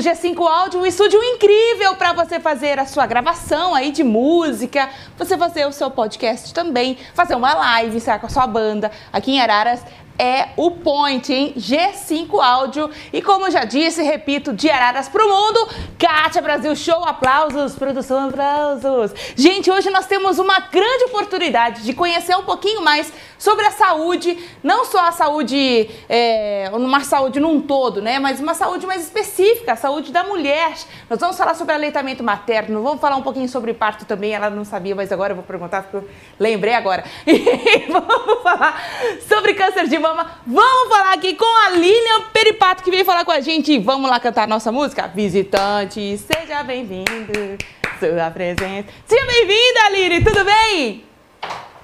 do G5 Áudio, um estúdio incrível para você fazer a sua gravação aí de música, você fazer o seu podcast também, fazer uma live, sair com a sua banda aqui em Araras é o Point, hein? G5 Áudio. E como já disse, repito, de Araras pro mundo, Kátia Brasil Show, aplausos, produção, aplausos. Gente, hoje nós temos uma grande oportunidade de conhecer um pouquinho mais sobre a saúde, não só a saúde, é, uma saúde num todo, né? Mas uma saúde mais específica, a saúde da mulher. Nós vamos falar sobre aleitamento materno, vamos falar um pouquinho sobre parto também. Ela não sabia, mas agora eu vou perguntar, porque eu lembrei agora. E vamos falar sobre câncer de mama. Vamos falar aqui com a Lilian Peripato, que veio falar com a gente. Vamos lá cantar nossa música? Visitante, seja bem-vindo. Sua presença. Seja bem-vinda, Lili, tudo bem?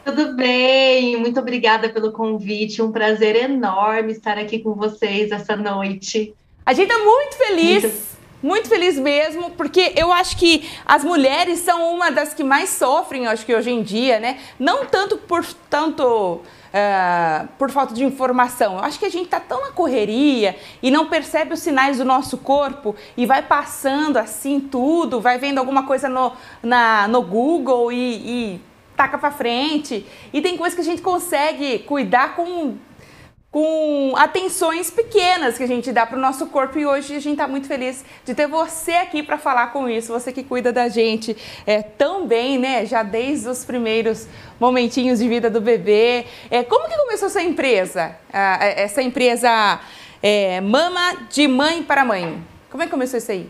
Tudo bem, muito obrigada pelo convite. Um prazer enorme estar aqui com vocês essa noite. A gente está muito feliz. Muito... Muito feliz mesmo, porque eu acho que as mulheres são uma das que mais sofrem, eu acho que hoje em dia, né? Não tanto por tanto uh, por falta de informação. Eu acho que a gente tá tão na correria e não percebe os sinais do nosso corpo e vai passando assim tudo, vai vendo alguma coisa no, na, no Google e, e taca para frente. E tem coisas que a gente consegue cuidar com com atenções pequenas que a gente dá para o nosso corpo e hoje a gente está muito feliz de ter você aqui para falar com isso, você que cuida da gente é, tão bem, né? Já desde os primeiros momentinhos de vida do bebê. É, como que começou essa empresa? Ah, essa empresa é, Mama de Mãe para Mãe. Como é que começou isso aí?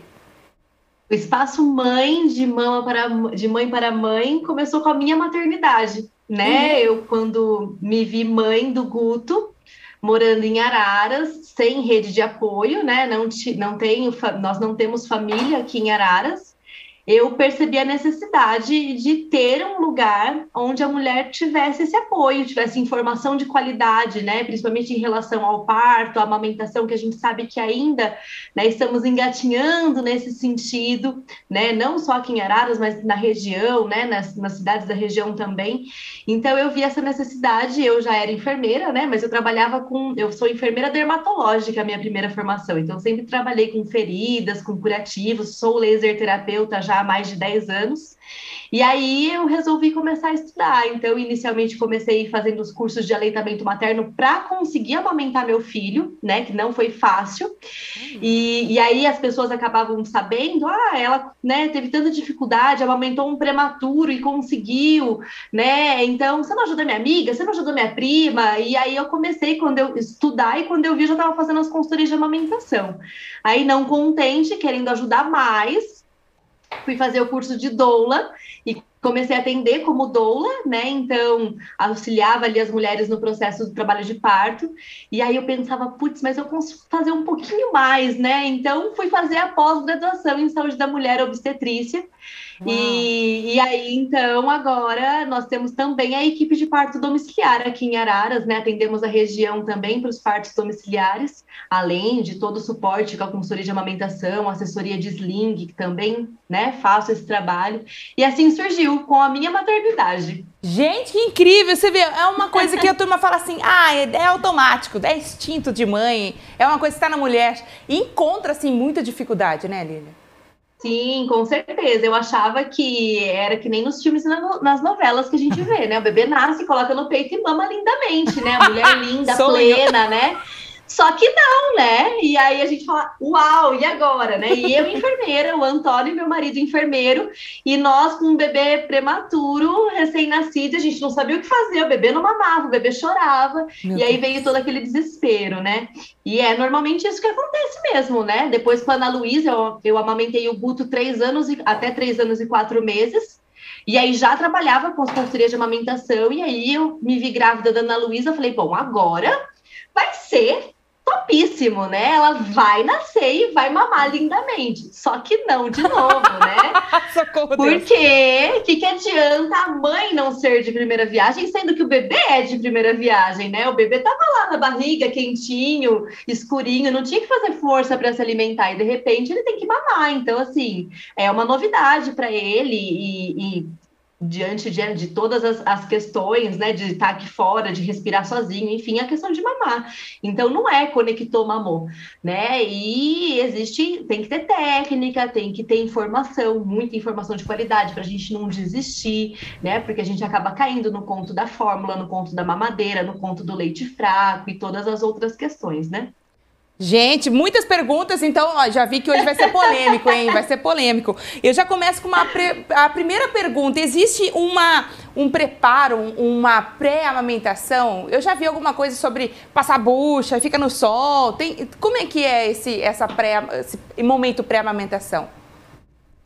O espaço mãe de mama para de mãe para mãe começou com a minha maternidade, né? Uhum. Eu quando me vi mãe do Guto, morando em Araras, sem rede de apoio, né? Não, não tenho, nós não temos família aqui em Araras eu percebi a necessidade de ter um lugar onde a mulher tivesse esse apoio, tivesse informação de qualidade, né? Principalmente em relação ao parto, à amamentação, que a gente sabe que ainda né, estamos engatinhando nesse sentido, né? Não só aqui em Araras, mas na região, né? Nas, nas cidades da região também. Então eu vi essa necessidade, eu já era enfermeira, né? Mas eu trabalhava com. Eu sou enfermeira dermatológica, a minha primeira formação. Então, sempre trabalhei com feridas, com curativos, sou laser terapeuta já há mais de 10 anos. E aí eu resolvi começar a estudar. Então, inicialmente comecei fazendo os cursos de aleitamento materno para conseguir amamentar meu filho, né? Que não foi fácil. E, e aí as pessoas acabavam sabendo, ah, ela né, teve tanta dificuldade, amamentou um prematuro e conseguiu, né? Então, você não ajudou minha amiga, você não ajudou minha prima. E aí eu comecei quando eu estudar e quando eu vi, já estava fazendo as consultorias de amamentação. Aí, não contente, querendo ajudar mais, fui fazer o curso de doula e comecei a atender como doula, né? Então, auxiliava ali as mulheres no processo do trabalho de parto. E aí eu pensava, putz, mas eu consigo fazer um pouquinho mais, né? Então, fui fazer a pós-graduação em saúde da mulher obstetrícia. E, e, aí, então, agora nós temos também a equipe de parto domiciliar aqui em Araras, né? Atendemos a região também para os partos domiciliares, além de todo o suporte com a consultoria de amamentação, assessoria de sling, que também, né, faço esse trabalho. E assim surgiu com a minha maternidade. Gente, que incrível! Você vê, é uma coisa que a turma fala assim: ah, é, é automático, é instinto de mãe, é uma coisa que está na mulher. E encontra, assim, muita dificuldade, né, Lília? Sim, com certeza. Eu achava que era que nem nos filmes e nas novelas que a gente vê, né? O bebê nasce, coloca no peito e mama lindamente, né? A mulher linda, plena, né? Só que não, né? E aí a gente fala, uau, e agora, né? E eu, enfermeira, o Antônio, meu marido, enfermeiro, e nós com um bebê prematuro, recém-nascido, a gente não sabia o que fazer, o bebê não mamava, o bebê chorava, meu e aí veio todo aquele desespero, né? E é normalmente isso que acontece mesmo, né? Depois com a Ana Luísa, eu, eu amamentei o Guto três anos, e, até três anos e quatro meses, e aí já trabalhava com as consultorias de amamentação, e aí eu me vi grávida da Ana Luísa, falei, bom, agora vai ser topíssimo, né? Ela vai nascer e vai mamar lindamente. Só que não de novo, né? Socorro Porque o que, que adianta a mãe não ser de primeira viagem, sendo que o bebê é de primeira viagem, né? O bebê tava lá na barriga, quentinho, escurinho, não tinha que fazer força para se alimentar e de repente ele tem que mamar. Então, assim, é uma novidade para ele e, e diante de, de todas as, as, questões, né, de estar aqui fora, de respirar sozinho, enfim, a questão de mamar. Então, não é conectou, mamou, né? E existe, tem que ter técnica, tem que ter informação, muita informação de qualidade para a gente não desistir, né? Porque a gente acaba caindo no conto da fórmula, no conto da mamadeira, no conto do leite fraco e todas as outras questões, né? Gente, muitas perguntas, então ó, já vi que hoje vai ser polêmico, hein? Vai ser polêmico. Eu já começo com uma pre... a primeira pergunta. Existe uma, um preparo, uma pré-amamentação? Eu já vi alguma coisa sobre passar bucha, fica no sol. Tem... Como é que é esse, essa pré... esse momento pré-amamentação?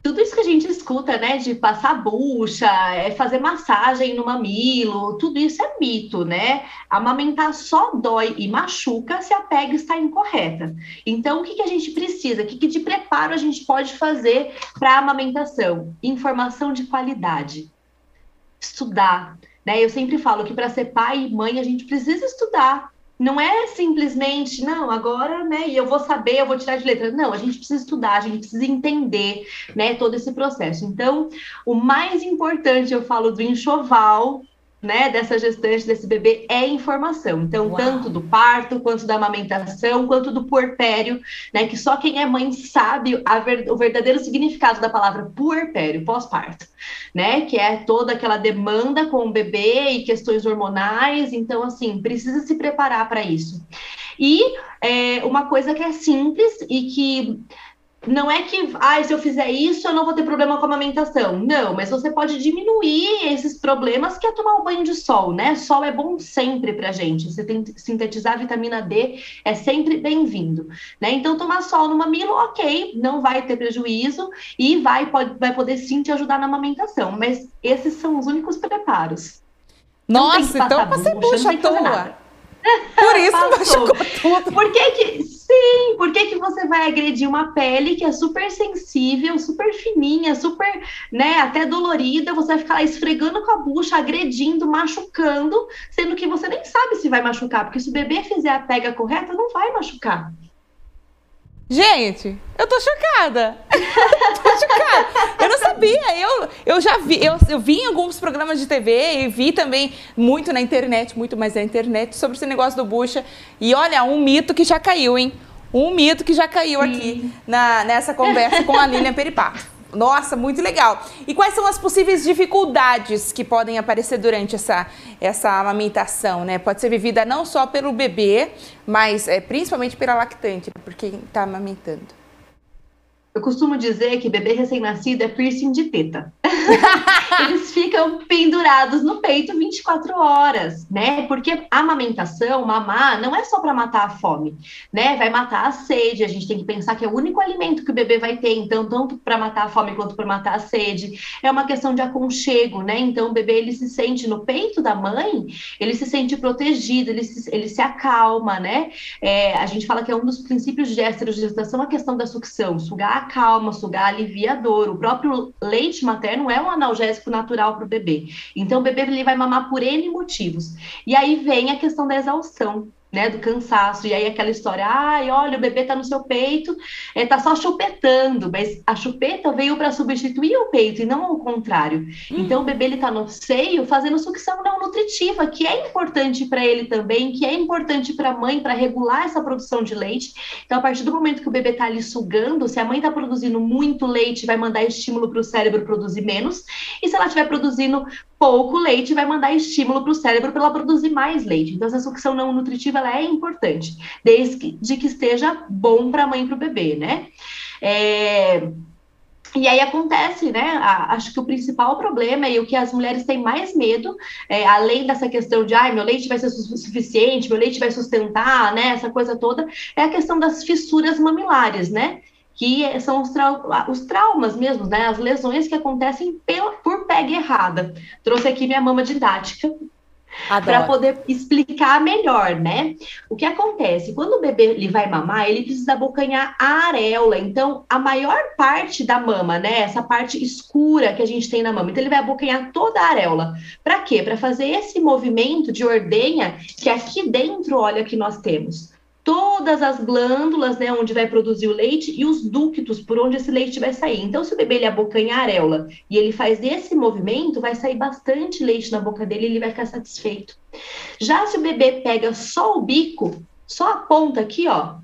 Tudo isso que a gente escuta, né, de passar bucha, é fazer massagem no mamilo, tudo isso é mito, né? Amamentar só dói e machuca se a pega está incorreta. Então, o que, que a gente precisa? O que, que de preparo a gente pode fazer para a amamentação? Informação de qualidade. Estudar. Né? Eu sempre falo que para ser pai e mãe a gente precisa estudar, não é simplesmente, não, agora, né, e eu vou saber, eu vou tirar de letra. Não, a gente precisa estudar, a gente precisa entender, né, todo esse processo. Então, o mais importante, eu falo do enxoval, né, dessa gestante, desse bebê, é informação. Então, Uau. tanto do parto, quanto da amamentação, quanto do puerpério, né, que só quem é mãe sabe ver, o verdadeiro significado da palavra puerpério, pós-parto, né, que é toda aquela demanda com o bebê e questões hormonais. Então, assim, precisa se preparar para isso. E é, uma coisa que é simples e que não é que, ah, se eu fizer isso, eu não vou ter problema com a amamentação. Não, mas você pode diminuir esses problemas que é tomar um banho de sol, né? Sol é bom sempre pra gente. Você tem sintetizar vitamina D é sempre bem-vindo, né? Então, tomar sol no mamilo, ok, não vai ter prejuízo e vai, pode, vai poder sim te ajudar na amamentação. Mas esses são os únicos preparos. Nossa, então passei bucha à toa. Por isso machucou tudo. Por que que, sim, por que que você vai agredir uma pele que é super sensível, super fininha, super, né, até dolorida, você vai ficar lá esfregando com a bucha, agredindo, machucando, sendo que você nem sabe se vai machucar, porque se o bebê fizer a pega correta, não vai machucar. Gente, eu tô chocada. tô chocada. Eu não sabia. Eu, eu já vi, eu, eu vi em alguns programas de TV e vi também muito na internet, muito mais na internet, sobre esse negócio do bucha. E olha, um mito que já caiu, hein? Um mito que já caiu aqui na, nessa conversa com a Lilian Peripato. Nossa, muito legal. E quais são as possíveis dificuldades que podem aparecer durante essa, essa amamentação, né? Pode ser vivida não só pelo bebê, mas é, principalmente pela lactante, por quem está amamentando. Eu costumo dizer que bebê recém-nascido é piercing de teta. Eles ficam pendurados no peito 24 horas, né? Porque a amamentação, mamar, não é só para matar a fome, né? Vai matar a sede. A gente tem que pensar que é o único alimento que o bebê vai ter, então, tanto para matar a fome quanto para matar a sede. É uma questão de aconchego, né? Então, o bebê ele se sente no peito da mãe, ele se sente protegido, ele se, ele se acalma, né? É, a gente fala que é um dos princípios de gestação a questão da sucção, sugar acalma, sugar alivia a dor. O próprio leite materno é um analgésico natural para o bebê. Então, o bebê ele vai mamar por N motivos. E aí vem a questão da exaustão né, do cansaço, e aí aquela história, ai, olha, o bebê tá no seu peito, é, tá só chupetando, mas a chupeta veio para substituir o peito e não ao contrário. Hum. Então o bebê ele tá no seio fazendo sucção não nutritiva, que é importante para ele também, que é importante para a mãe para regular essa produção de leite. Então a partir do momento que o bebê tá ali sugando, se a mãe tá produzindo muito leite, vai mandar estímulo para o cérebro produzir menos, e se ela estiver produzindo pouco leite vai mandar estímulo para o cérebro para ela produzir mais leite. Então, essa sucção não nutritiva ela é importante, desde que, de que esteja bom para a mãe e para o bebê, né? É... E aí acontece, né? acho que o principal problema e o que as mulheres têm mais medo, é, além dessa questão de ai, meu leite vai ser suficiente, meu leite vai sustentar, né? Essa coisa toda, é a questão das fissuras mamilares, né? Que são os, trau os, traumas mesmo, né? As lesões que acontecem pela, por pega errada. Trouxe aqui minha mama didática para poder explicar melhor, né? O que acontece? Quando o bebê ele vai mamar, ele precisa abocanhar a areola. Então, a maior parte da mama, né? Essa parte escura que a gente tem na mama. Então, ele vai abocanhar toda a areola. Para quê? Para fazer esse movimento de ordenha que aqui dentro, olha, que nós temos todas as glândulas, né, onde vai produzir o leite e os ductos por onde esse leite vai sair. Então, se o bebê ele abocanha a areola e ele faz esse movimento, vai sair bastante leite na boca dele e ele vai ficar satisfeito. Já se o bebê pega só o bico, só a ponta aqui, ó,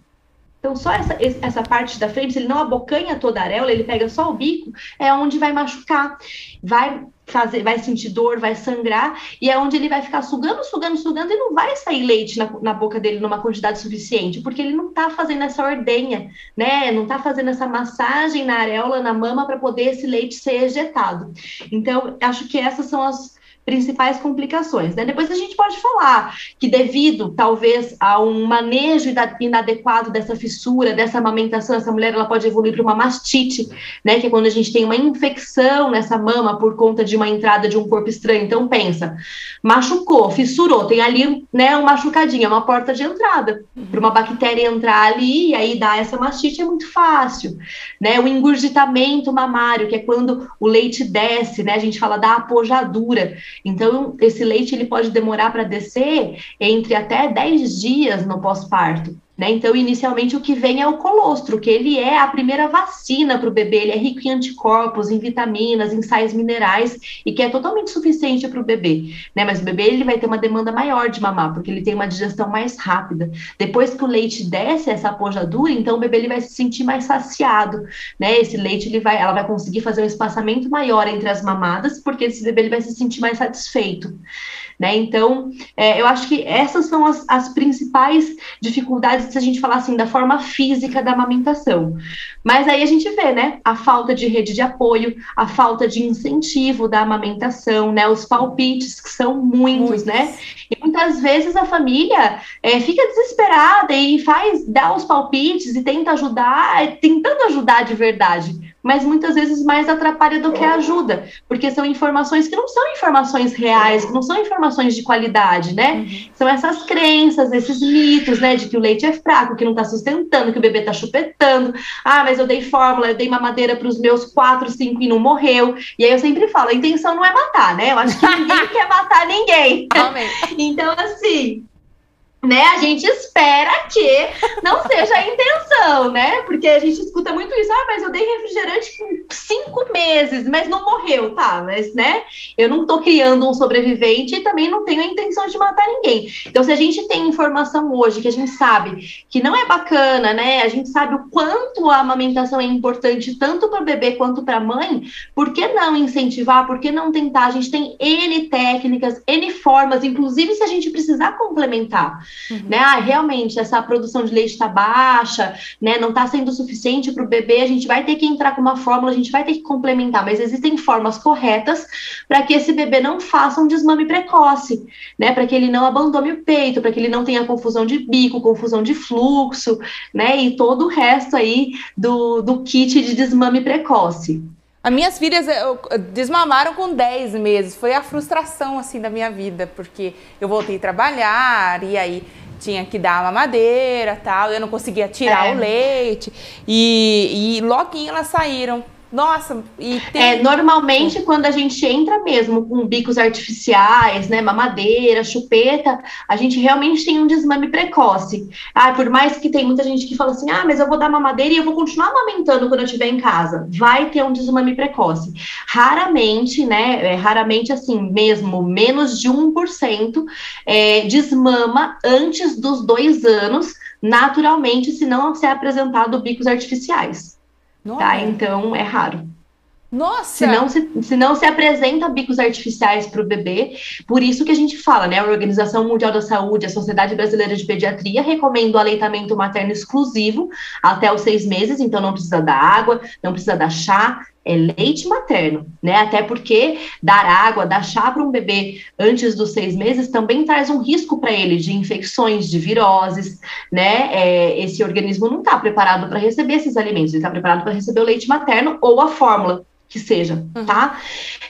então, só essa, essa parte da frente, se ele não abocanha toda a areola, ele pega só o bico, é onde vai machucar, vai fazer, vai sentir dor, vai sangrar, e é onde ele vai ficar sugando, sugando, sugando, e não vai sair leite na, na boca dele numa quantidade suficiente, porque ele não tá fazendo essa ordenha, né? Não tá fazendo essa massagem na areola, na mama, para poder esse leite ser ejetado. Então, acho que essas são as principais complicações. Né? Depois a gente pode falar que devido, talvez, a um manejo inadequado dessa fissura, dessa amamentação, essa mulher ela pode evoluir para uma mastite, né? que é quando a gente tem uma infecção nessa mama por conta de uma entrada de um corpo estranho. Então pensa, machucou, fissurou, tem ali né, um machucadinho, uma porta de entrada para uma bactéria entrar ali e aí dar essa mastite é muito fácil. Né? O engurgitamento mamário, que é quando o leite desce, né? a gente fala da apojadura, então, esse leite ele pode demorar para descer entre até 10 dias no pós-parto. Né? Então, inicialmente, o que vem é o colostro, que ele é a primeira vacina para o bebê, ele é rico em anticorpos, em vitaminas, em sais minerais, e que é totalmente suficiente para o bebê. Né? Mas o bebê ele vai ter uma demanda maior de mamar, porque ele tem uma digestão mais rápida. Depois que o leite desce essa apojadura, então o bebê ele vai se sentir mais saciado. Né? Esse leite ele vai, ela vai conseguir fazer um espaçamento maior entre as mamadas, porque esse bebê ele vai se sentir mais satisfeito. Né? Então, é, eu acho que essas são as, as principais dificuldades se a gente falar assim da forma física da amamentação. Mas aí a gente vê, né, a falta de rede de apoio, a falta de incentivo da amamentação, né, os palpites que são muitos, muitos. né? E muitas vezes a família é, fica desesperada e faz dá os palpites e tenta ajudar, tentando ajudar de verdade mas muitas vezes mais atrapalha do que ajuda, porque são informações que não são informações reais, que não são informações de qualidade, né? Uhum. São essas crenças, esses mitos, né, de que o leite é fraco, que não está sustentando, que o bebê está chupetando. Ah, mas eu dei fórmula, eu dei mamadeira para os meus quatro, cinco e não morreu. E aí eu sempre falo, a intenção não é matar, né? Eu acho que ninguém quer matar ninguém. Amém. Então, assim, né? A gente espera que não seja a intenção, né? Porque a gente escuta muito isso, ah, mas eu dei refrigerante por cinco meses, mas não morreu, tá? Mas, né? Eu não tô criando um sobrevivente e também não tenho a intenção de matar ninguém. Então, se a gente tem informação hoje que a gente sabe que não é bacana, né? A gente sabe o quanto a amamentação é importante tanto para o bebê quanto para a mãe, por que não incentivar? Por que não tentar? A gente tem N técnicas, N formas, inclusive se a gente precisar complementar. Uhum. Né? Ah, realmente, essa produção de leite está baixa, né? Não está sendo suficiente para o bebê, a gente vai ter que entrar com uma fórmula, a gente vai ter que complementar, mas existem formas corretas para que esse bebê não faça um desmame precoce, né? Para que ele não abandone o peito, para que ele não tenha confusão de bico, confusão de fluxo, né? E todo o resto aí do, do kit de desmame precoce. As minhas filhas desmamaram com 10 meses. Foi a frustração assim da minha vida, porque eu voltei a trabalhar e aí tinha que dar a mamadeira, tal, eu não conseguia tirar é. o leite. E, e logo elas saíram nossa, e tem... É, normalmente quando a gente entra mesmo com bicos artificiais, né, mamadeira, chupeta, a gente realmente tem um desmame precoce. Ah, por mais que tem muita gente que fala assim, ah, mas eu vou dar mamadeira e eu vou continuar amamentando quando eu estiver em casa. Vai ter um desmame precoce. Raramente, né, é, raramente assim, mesmo menos de 1% é, desmama antes dos dois anos, naturalmente, se não se é apresentado bicos artificiais. Tá? Então é raro. Nossa! Se não se, se, não se apresenta bicos artificiais para o bebê, por isso que a gente fala, né? A Organização Mundial da Saúde, a Sociedade Brasileira de Pediatria recomenda o aleitamento materno exclusivo até os seis meses, então não precisa dar água, não precisa dar chá, é leite materno, né? Até porque dar água, dar chá para um bebê antes dos seis meses também traz um risco para ele de infecções, de viroses, né? É, esse organismo não está preparado para receber esses alimentos, ele está preparado para receber o leite materno ou a fórmula que seja, uhum. tá?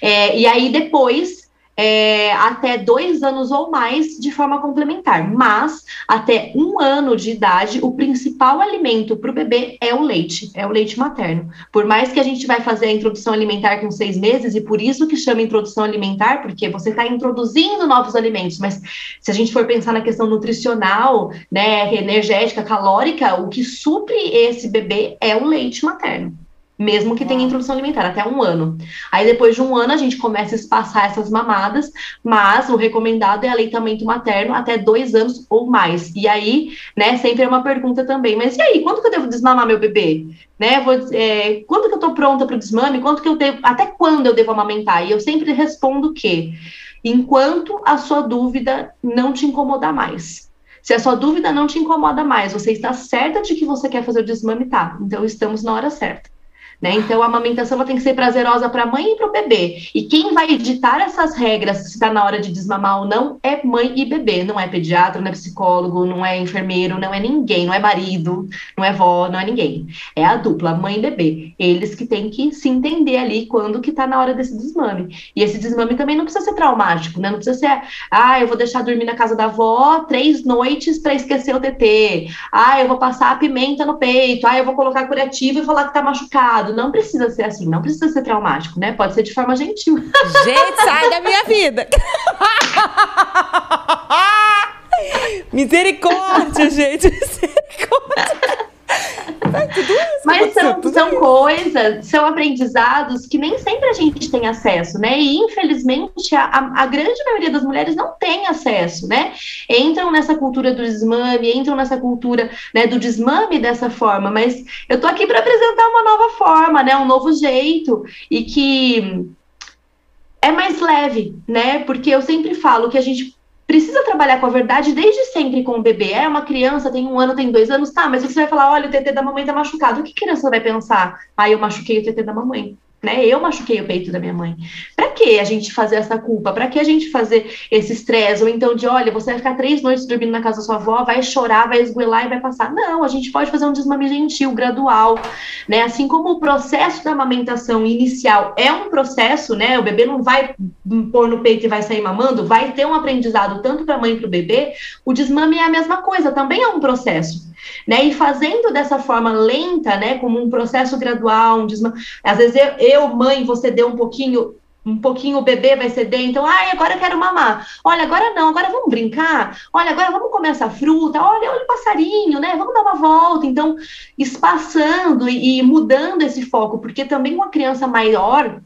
É, e aí depois é, até dois anos ou mais de forma complementar. Mas, até um ano de idade, o principal alimento para o bebê é o leite, é o leite materno. Por mais que a gente vai fazer a introdução alimentar com seis meses, e por isso que chama introdução alimentar, porque você está introduzindo novos alimentos, mas se a gente for pensar na questão nutricional, né, energética, calórica, o que supre esse bebê é o leite materno mesmo que tenha introdução alimentar, até um ano. Aí depois de um ano a gente começa a espaçar essas mamadas, mas o recomendado é aleitamento materno até dois anos ou mais. E aí, né, sempre é uma pergunta também, mas e aí, quando que eu devo desmamar meu bebê? Né, vou, é, quando que eu tô pronta para o desmame? Quando que eu devo, até quando eu devo amamentar? E eu sempre respondo que enquanto a sua dúvida não te incomodar mais. Se a sua dúvida não te incomoda mais, você está certa de que você quer fazer o desmame, tá? Então estamos na hora certa. Né? Então, a amamentação tem que ser prazerosa para a mãe e para o bebê. E quem vai editar essas regras, se está na hora de desmamar ou não, é mãe e bebê. Não é pediatra, não é psicólogo, não é enfermeiro, não é ninguém, não é marido, não é vó, não é ninguém. É a dupla, mãe e bebê. Eles que têm que se entender ali quando que está na hora desse desmame. E esse desmame também não precisa ser traumático, né? Não precisa ser, ah, eu vou deixar dormir na casa da avó três noites para esquecer o TT. Ah, eu vou passar a pimenta no peito. Ah, eu vou colocar curativo e falar que está machucado não precisa ser assim, não precisa ser traumático, né? Pode ser de forma gentil. Gente, sai da minha vida! Misericórdia, gente! Misericórdia! Mas são, são coisas, são aprendizados que nem sempre a gente tem acesso, né? E infelizmente a, a, grande maioria das mulheres não tem acesso, né? Entram nessa cultura do desmame, entram nessa cultura né, do desmame dessa forma, mas eu tô aqui para apresentar uma nova forma, né? Um novo jeito e que é mais leve, né? Porque eu sempre falo que a gente precisa trabalhar com a verdade desde sempre com o bebê. É uma criança, tem um ano, tem dois anos, tá, mas você vai falar, olha, o TT da mamãe tá machucado. O que criança vai pensar? Ah, eu machuquei o TT da mamãe né? Eu machuquei o peito da minha mãe. Para que a gente fazer essa culpa? Para que a gente fazer esse estresse? Ou então de, olha, você vai ficar três noites dormindo na casa da sua avó, vai chorar, vai esguelar e vai passar. Não, a gente pode fazer um desmame gentil, gradual, né? Assim como o processo da amamentação inicial é um processo, né? O bebê não vai pôr no peito e vai sair mamando, vai ter um aprendizado tanto para a mãe para o bebê. O desmame é a mesma coisa, também é um processo né? E fazendo dessa forma lenta, né? Como um processo gradual, um desma... às vezes eu, eu, mãe, você deu um pouquinho, um pouquinho o bebê vai ceder, então, ai, agora eu quero mamar. Olha, agora não, agora vamos brincar. Olha, agora vamos comer essa fruta. Olha, olha o passarinho, né? Vamos dar uma volta. Então, espaçando e, e mudando esse foco, porque também uma criança maior,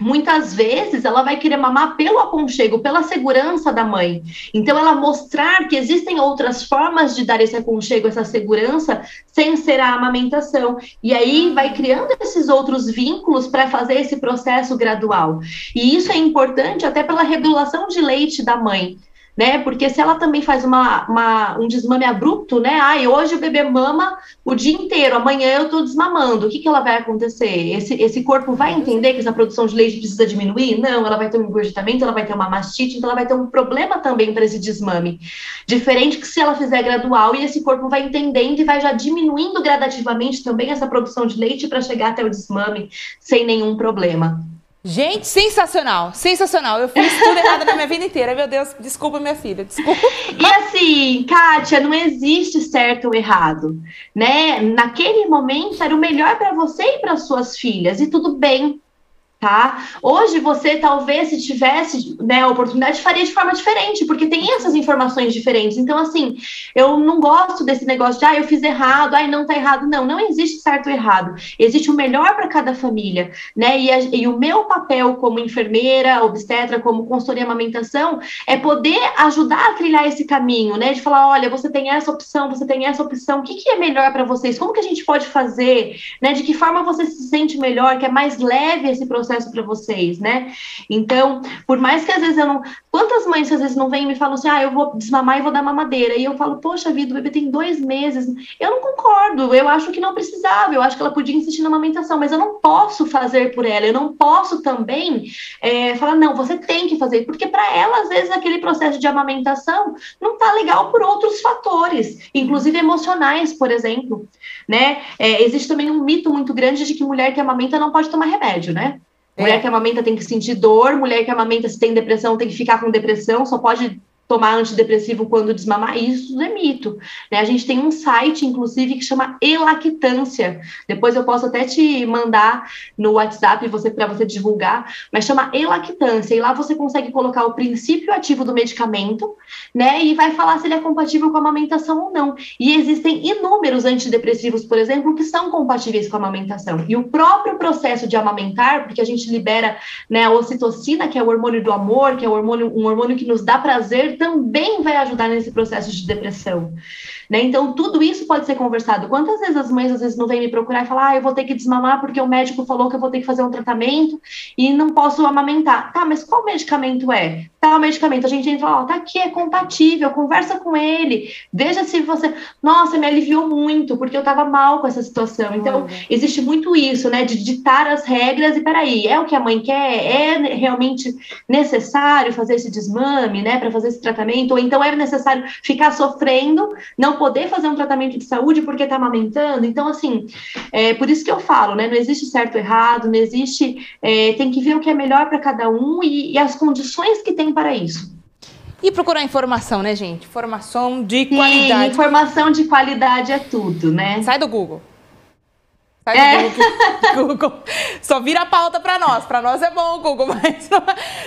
muitas vezes ela vai querer mamar pelo aconchego, pela segurança da mãe. Então, ela mostrar que existem outras formas de dar esse aconchego, essa segurança, sem ser a amamentação. E aí vai criando esses outros vínculos para fazer esse processo gradual. E isso é importante até pela regulação de leite da mãe né? Porque se ela também faz uma, uma, um desmame abrupto, né? Ai, hoje o bebê mama o dia inteiro, amanhã eu tô desmamando. O que, que ela vai acontecer? Esse, esse corpo vai entender que essa produção de leite precisa diminuir? Não, ela vai ter um engorgitamento, ela vai ter uma mastite, então ela vai ter um problema também para esse desmame. Diferente que se ela fizer gradual e esse corpo vai entendendo e vai já diminuindo gradativamente também essa produção de leite para chegar até o desmame sem nenhum problema. Gente, sensacional, sensacional. Eu fiz tudo errado na minha vida inteira. Meu Deus, desculpa minha filha, desculpa. E assim, Kátia, não existe certo ou errado, né? Naquele momento era o melhor para você e para suas filhas, e tudo bem tá? Hoje você talvez se tivesse né, a oportunidade faria de forma diferente, porque tem essas informações diferentes. Então assim, eu não gosto desse negócio de ah, eu fiz errado, ai não tá errado. Não, não existe certo ou errado. Existe o melhor para cada família, né? E, a, e, o meu papel como enfermeira, obstetra, como consultoria amamentação é poder ajudar a trilhar esse caminho, né? De falar, olha, você tem essa opção, você tem essa opção, o que, que é melhor para vocês? Como que a gente pode fazer, né? De que forma você se sente melhor, que é mais leve esse processo processo para vocês, né? Então, por mais que às vezes eu não. Quantas mães às vezes não vêm e me falam assim, ah, eu vou desmamar e vou dar mamadeira. E eu falo, poxa vida, o bebê tem dois meses. Eu não concordo, eu acho que não precisava, eu acho que ela podia insistir na amamentação, mas eu não posso fazer por ela, eu não posso também é, falar, não, você tem que fazer, porque para ela, às vezes, aquele processo de amamentação não tá legal por outros fatores, inclusive emocionais, por exemplo, né? É, existe também um mito muito grande de que mulher que amamenta não pode tomar remédio, né? Mulher é. que amamenta tem que sentir dor, mulher que amamenta se tem depressão tem que ficar com depressão, só pode tomar antidepressivo quando desmamar, isso é mito. Né? A gente tem um site, inclusive, que chama Elactância. Depois eu posso até te mandar no WhatsApp você, para você divulgar, mas chama Elactância. E lá você consegue colocar o princípio ativo do medicamento, né? E vai falar se ele é compatível com a amamentação ou não. E existem inúmeros antidepressivos, por exemplo, que são compatíveis com a amamentação. E o próprio processo de amamentar, porque a gente libera né, a ocitocina, que é o hormônio do amor, que é o hormônio, um hormônio que nos dá prazer também vai ajudar nesse processo de depressão. Né? Então, tudo isso pode ser conversado. Quantas vezes as mães às vezes não vêm me procurar e falar, ah, eu vou ter que desmamar porque o médico falou que eu vou ter que fazer um tratamento e não posso amamentar. Tá, mas qual medicamento é? Tá, o medicamento. A gente entra lá, tá aqui, é compatível, conversa com ele, veja se você. Nossa, me aliviou muito, porque eu tava mal com essa situação. Então, existe muito isso, né? De ditar as regras e peraí, é o que a mãe quer? É realmente necessário fazer esse desmame, né? Para fazer esse tratamento? Ou então é necessário ficar sofrendo, não poder fazer um tratamento de saúde porque está amamentando. Então, assim, é por isso que eu falo, né? Não existe certo ou errado, não existe. É, tem que ver o que é melhor para cada um e, e as condições que tem para isso. E procurar informação, né, gente? Informação de qualidade. Sim, informação de qualidade é tudo, né? Sai do Google. Sai do é. Google, Google. Só vira a pauta para nós. Para nós é bom o Google, mas. Não...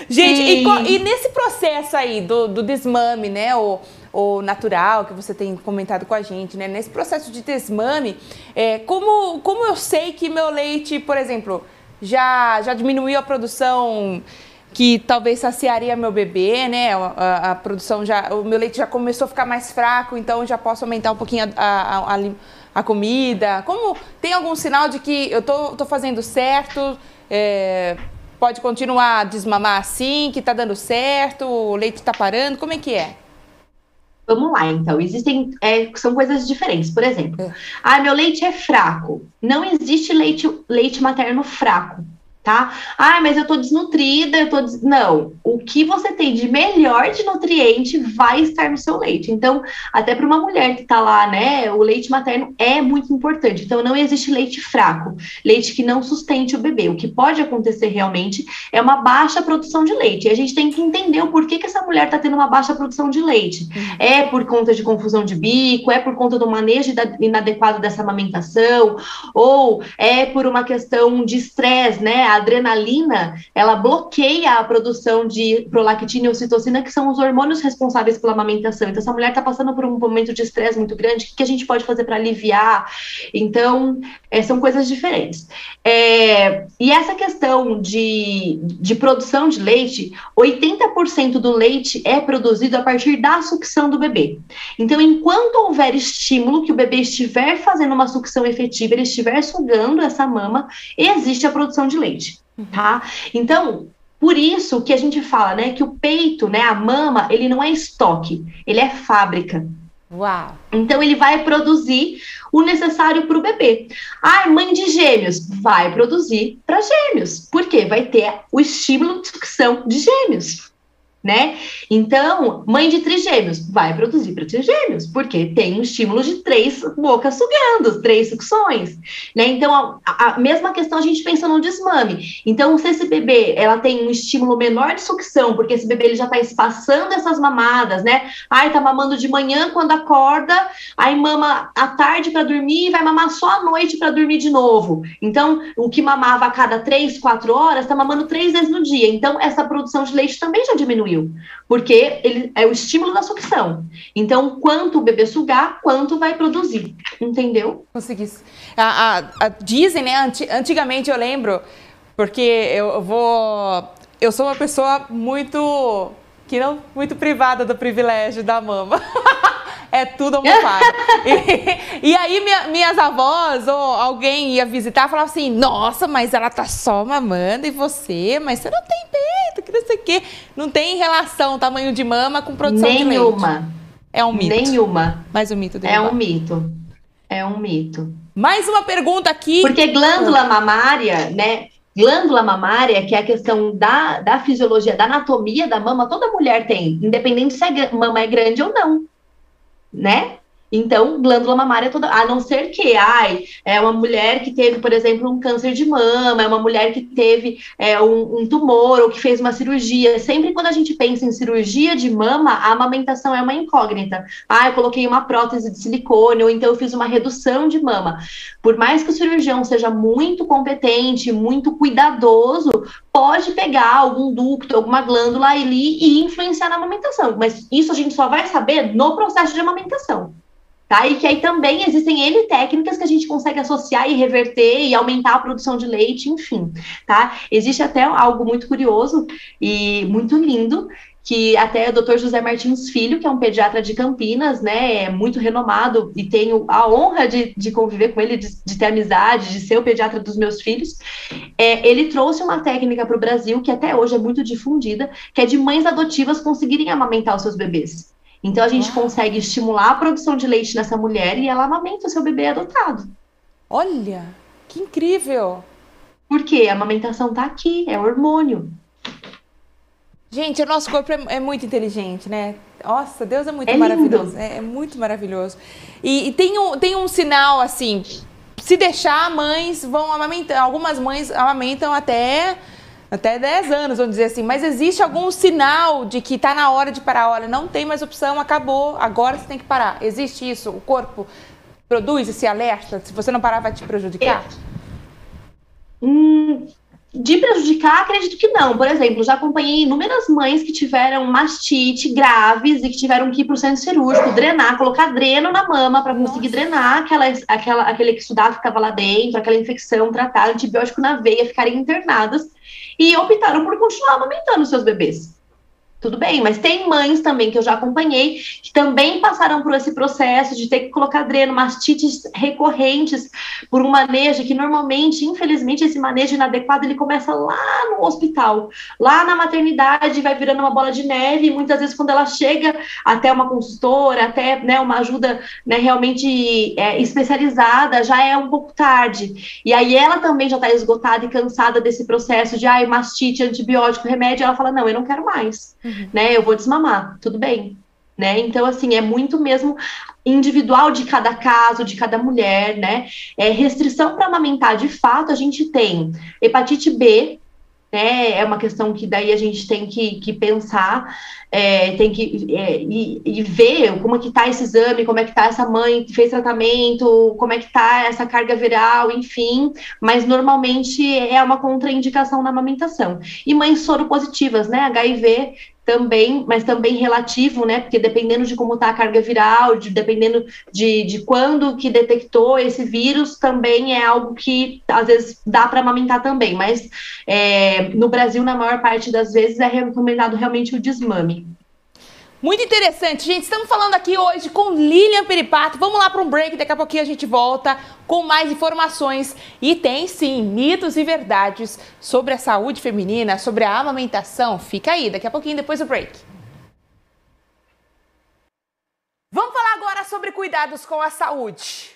Gente, e, e, nesse processo aí do, do desmame, né? O, ou natural, que você tem comentado com a gente, né? Nesse processo de desmame, é, como, como eu sei que meu leite, por exemplo, já, já diminuiu a produção que talvez saciaria meu bebê, né? A, a, produção já, o meu leite já começou a ficar mais fraco, então já posso aumentar um pouquinho a, a, a comida. Como tem algum sinal de que eu tô, tô fazendo certo? É, pode continuar a desmamar assim, que tá dando certo, o leite tá parando, como é que é? Vamos lá, então. Existem. É, são coisas diferentes. Por exemplo, é. ah, meu leite é fraco. Não existe leite, leite materno fraco tá? Ah, mas eu tô desnutrida, eu tô des... não. O que você tem de melhor de nutriente vai estar no seu leite. Então, até para uma mulher que tá lá, né, o leite materno é muito importante. Então, não existe leite fraco, leite que não sustente o bebê. O que pode acontecer realmente é uma baixa produção de leite. E a gente tem que entender o porquê que essa mulher tá tendo uma baixa produção de leite. Uhum. É por conta de confusão de bico, é por conta do manejo inadequado dessa amamentação, ou é por uma questão de estresse, né? A adrenalina, ela bloqueia a produção de prolactina e ocitocina, que são os hormônios responsáveis pela amamentação. Então, essa mulher está passando por um momento de estresse muito grande, o que a gente pode fazer para aliviar? Então, é, são coisas diferentes. É, e essa questão de, de produção de leite, 80% do leite é produzido a partir da sucção do bebê. Então, enquanto houver estímulo, que o bebê estiver fazendo uma sucção efetiva, ele estiver sugando essa mama, existe a produção de leite tá? Então, por isso que a gente fala, né, que o peito, né, a mama, ele não é estoque, ele é fábrica. Uau. Então ele vai produzir o necessário para o bebê. Ai, mãe de gêmeos, vai produzir para gêmeos. Por quê? Vai ter o estímulo de sucção de gêmeos né? Então, mãe de trigêmeos vai produzir para trigêmeos, porque tem um estímulo de três bocas sugando, três sucções, né? Então, a, a, mesma questão a gente pensa no desmame. Então, se esse bebê, ela tem um estímulo menor de sucção, porque esse bebê ele já está espaçando essas mamadas, né? Ai, tá mamando de manhã quando acorda, aí mama à tarde para dormir e vai mamar só à noite para dormir de novo. Então, o que mamava a cada três, quatro horas, tá mamando três vezes no dia. Então, essa produção de leite também já diminuiu porque ele é o estímulo da sucção. Então, quanto o bebê sugar, quanto vai produzir, entendeu? Consegui. A, a, a, dizem, né? Antigamente eu lembro, porque eu vou, eu sou uma pessoa muito que não muito privada do privilégio da mama. é tudo almofada. e, e, aí minha, minhas avós ou alguém ia visitar e falava assim, nossa, mas ela tá só mamando e você, mas você não tem peito, que não sei o quê. Não tem relação tamanho de mama com produção Nenhuma. de leite. Nenhuma. É um mito. Nenhuma. Mais um mito dele. É um mito. É um mito. Mais uma pergunta aqui. Porque glândula mamária, né? Glândula mamária, que é a questão da, da fisiologia, da anatomia da mama, toda mulher tem, independente se a mama é grande ou não né? Então, glândula mamária toda, a não ser que, ai, é uma mulher que teve, por exemplo, um câncer de mama, é uma mulher que teve é, um, um, tumor ou que fez uma cirurgia. Sempre quando a gente pensa em cirurgia de mama, a amamentação é uma incógnita. Ah, eu coloquei uma prótese de silicone, ou então eu fiz uma redução de mama. Por mais que o cirurgião seja muito competente, muito cuidadoso, pode pegar algum ducto, alguma glândula ali e influenciar na amamentação. Mas isso a gente só vai saber no processo de amamentação. Tá? E que aí também existem N técnicas que a gente consegue associar e reverter e aumentar a produção de leite, enfim, tá? Existe até algo muito curioso e muito lindo, que até o Dr. José Martins Filho, que é um pediatra de Campinas, né, é muito renomado e tenho a honra de, de conviver com ele, de, de, ter amizade, de ser o pediatra dos meus filhos, é, ele trouxe uma técnica para o Brasil que até hoje é muito difundida, que é de mães adotivas conseguirem amamentar os seus bebês. Então a gente consegue estimular a produção de leite nessa mulher e ela amamenta o seu bebê adotado. Olha, que incrível! Porque a amamentação está aqui, é hormônio. Gente, o nosso corpo é, é, muito inteligente, né? Nossa, Deus é muito é maravilhoso. É, é, muito maravilhoso. E, e, tem, um, tem um sinal assim: se deixar, mães vão amamentar. Algumas mães amamentam até até 10 anos, vamos dizer assim. Mas existe algum sinal de que está na hora de parar? Olha, não tem mais opção, acabou, agora você tem que parar. Existe isso? O corpo produz esse alerta? Se você não parar, vai te prejudicar? É. Hum, de prejudicar, acredito que não. Por exemplo, já acompanhei inúmeras mães que tiveram mastite graves e que tiveram que ir para o centro cirúrgico, drenar, colocar dreno na mama para conseguir drenar aquela, aquela, aquele que estava lá dentro, aquela infecção, tratar antibiótico na veia, ficarem internadas e optaram por continuar amamentando seus bebês. Tudo bem, mas tem mães também que eu já acompanhei que também passaram por esse processo de ter que colocar dreno, mastites recorrentes por um manejo que normalmente, infelizmente, esse manejo inadequado ele começa lá no hospital, lá na maternidade, vai virando uma bola de neve e muitas vezes quando ela chega até uma consultora, até né, uma ajuda né, realmente é, especializada, já é um pouco tarde. E aí ela também já está esgotada e cansada desse processo de ai, mastite, antibiótico, remédio, ela fala, não, eu não quero mais. Né? Eu vou desmamar, tudo bem. Né? Então, assim, é muito mesmo individual de cada caso, de cada mulher, né? É, restrição para amamentar, de fato, a gente tem hepatite B, né? É uma questão que daí a gente tem que, que pensar, é, tem que é, e, e, ver como é que tá esse exame, como é que tá essa mãe que fez tratamento, como é que tá essa carga viral, enfim, mas normalmente é uma contraindicação na amamentação. E mães soropositivas, né? HIV também, mas também relativo, né? Porque dependendo de como está a carga viral, de, dependendo de, de quando que detectou esse vírus, também é algo que às vezes dá para amamentar também. Mas é, no Brasil, na maior parte das vezes, é recomendado realmente o desmame. Muito interessante, gente. Estamos falando aqui hoje com Lilian Peripato. Vamos lá para um break, daqui a pouquinho a gente volta com mais informações. E tem sim mitos e verdades sobre a saúde feminina, sobre a amamentação. Fica aí, daqui a pouquinho depois do break. Vamos falar agora sobre cuidados com a saúde.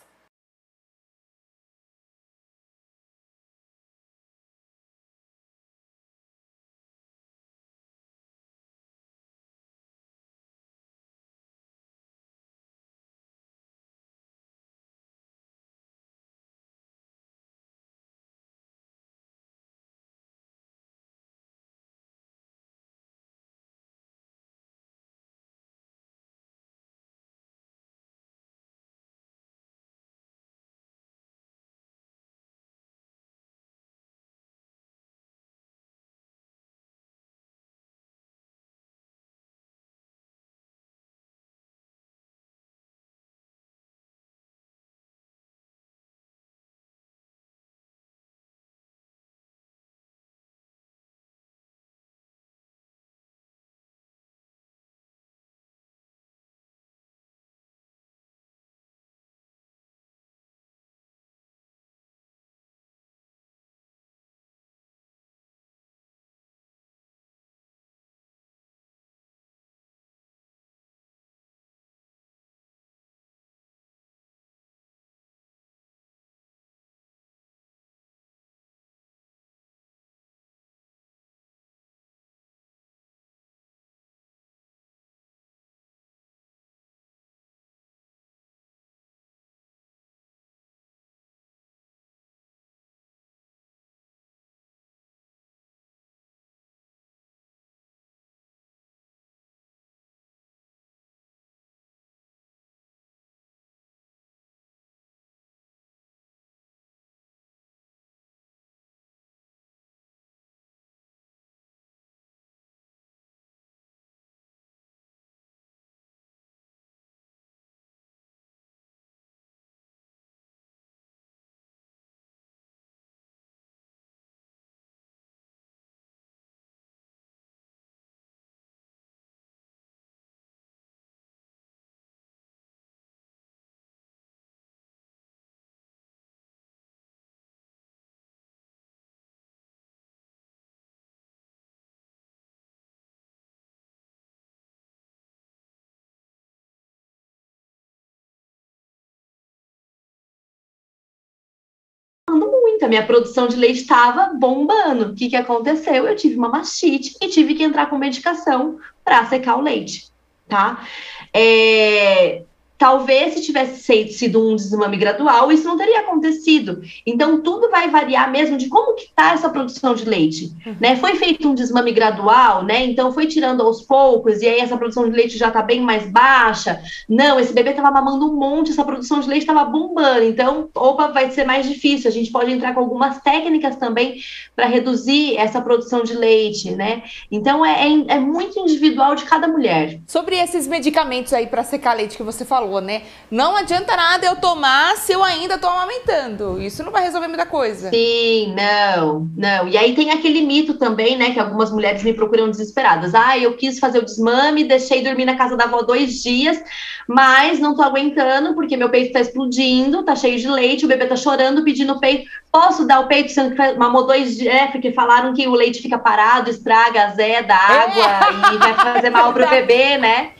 Muita, minha produção de leite estava bombando. O que, que aconteceu? Eu tive uma mastite e tive que entrar com medicação para secar o leite, tá? É, Talvez se tivesse sido um desmame gradual, isso não teria acontecido. Então, tudo vai variar mesmo de como que está essa produção de leite. Uhum. Né? Foi feito um desmame gradual, né? Então foi tirando aos poucos, e aí essa produção de leite já está bem mais baixa. Não, esse bebê estava mamando um monte, essa produção de leite estava bombando. Então, opa, vai ser mais difícil. A gente pode entrar com algumas técnicas também para reduzir essa produção de leite, né? Então é, é, é muito individual de cada mulher. Sobre esses medicamentos aí para secar leite que você falou falou, né? Não adianta nada eu tomar se eu ainda tô amamentando. Isso não vai resolver muita coisa. Sim, não, não. E aí tem aquele mito também, né? Que algumas mulheres me procuram desesperadas. Ah, eu quis fazer o desmame, deixei dormir na casa da avó dois dias, mas não tô aguentando porque meu peito tá explodindo, tá cheio de leite, o bebê tá chorando, pedindo peito. Posso dar o peito sendo que mamou dois dias? É, porque falaram que o leite fica parado, estraga, azeda, água é. e vai fazer mal pro bebê, né?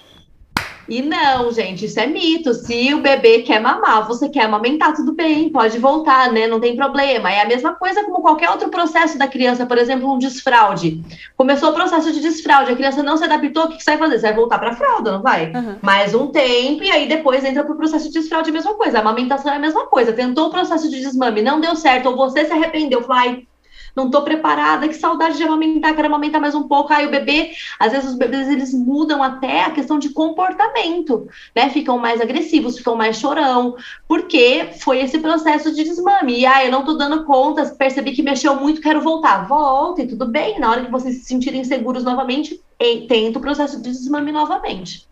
E não, gente, isso é mito. Se o bebê quer mamar, você quer amamentar, tudo bem, pode voltar, né? Não tem problema. É a mesma coisa como qualquer outro processo da criança, por exemplo, um desfraude. Começou o processo de desfraude, a criança não se adaptou, o que, você vai fazer? Você vai voltar para a fralda, não vai? Uhum. Mais um tempo, e aí depois entra para o processo de desfraude, a mesma coisa. A amamentação é a mesma coisa. Tentou o processo de desmame, não deu certo, ou você se arrependeu, falou, não tô preparada, que saudade de amamentar, quero amamentar mais um pouco. Aí o bebê, às vezes os bebês eles mudam até a questão de comportamento, né? Ficam mais agressivos, ficam mais chorão, porque foi esse processo de desmame. E ah, eu não tô dando conta, percebi que mexeu muito, quero voltar. Volta e tudo bem. Na hora que vocês se sentirem seguros novamente, tenta o processo de desmame novamente.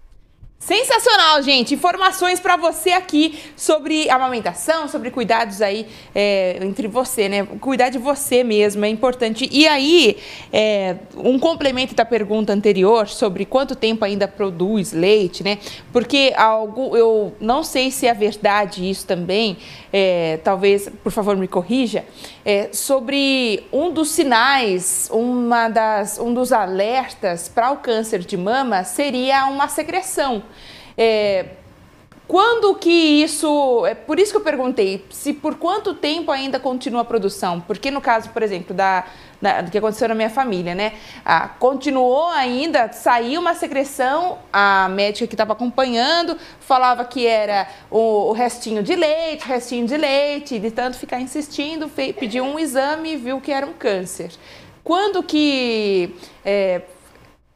Sensacional, gente! Informações para você aqui sobre amamentação, sobre cuidados aí é, entre você, né? Cuidar de você mesmo é importante. E aí, é, um complemento da pergunta anterior sobre quanto tempo ainda produz leite, né? Porque algo, eu não sei se é verdade isso também, é, talvez, por favor, me corrija, é, sobre um dos sinais, uma das, um dos alertas para o câncer de mama seria uma secreção. É, quando que isso. É por isso que eu perguntei se por quanto tempo ainda continua a produção. Porque no caso, por exemplo, da, da do que aconteceu na minha família, né? Ah, continuou ainda, saiu uma secreção, a médica que estava acompanhando falava que era o, o, restinho de leite, restinho de leite, de tanto ficar insistindo, pediu um exame e viu que era um câncer. Quando que. É,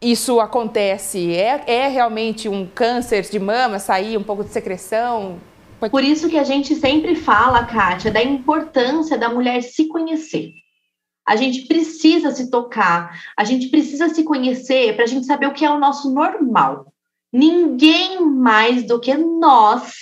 isso acontece? É, é realmente um câncer de mama, sair um pouco de secreção? Por isso que a gente sempre fala, Kátia, da importância da mulher se conhecer. A gente precisa se tocar, a gente precisa se conhecer para a gente saber o que é o nosso normal. Ninguém mais do que nós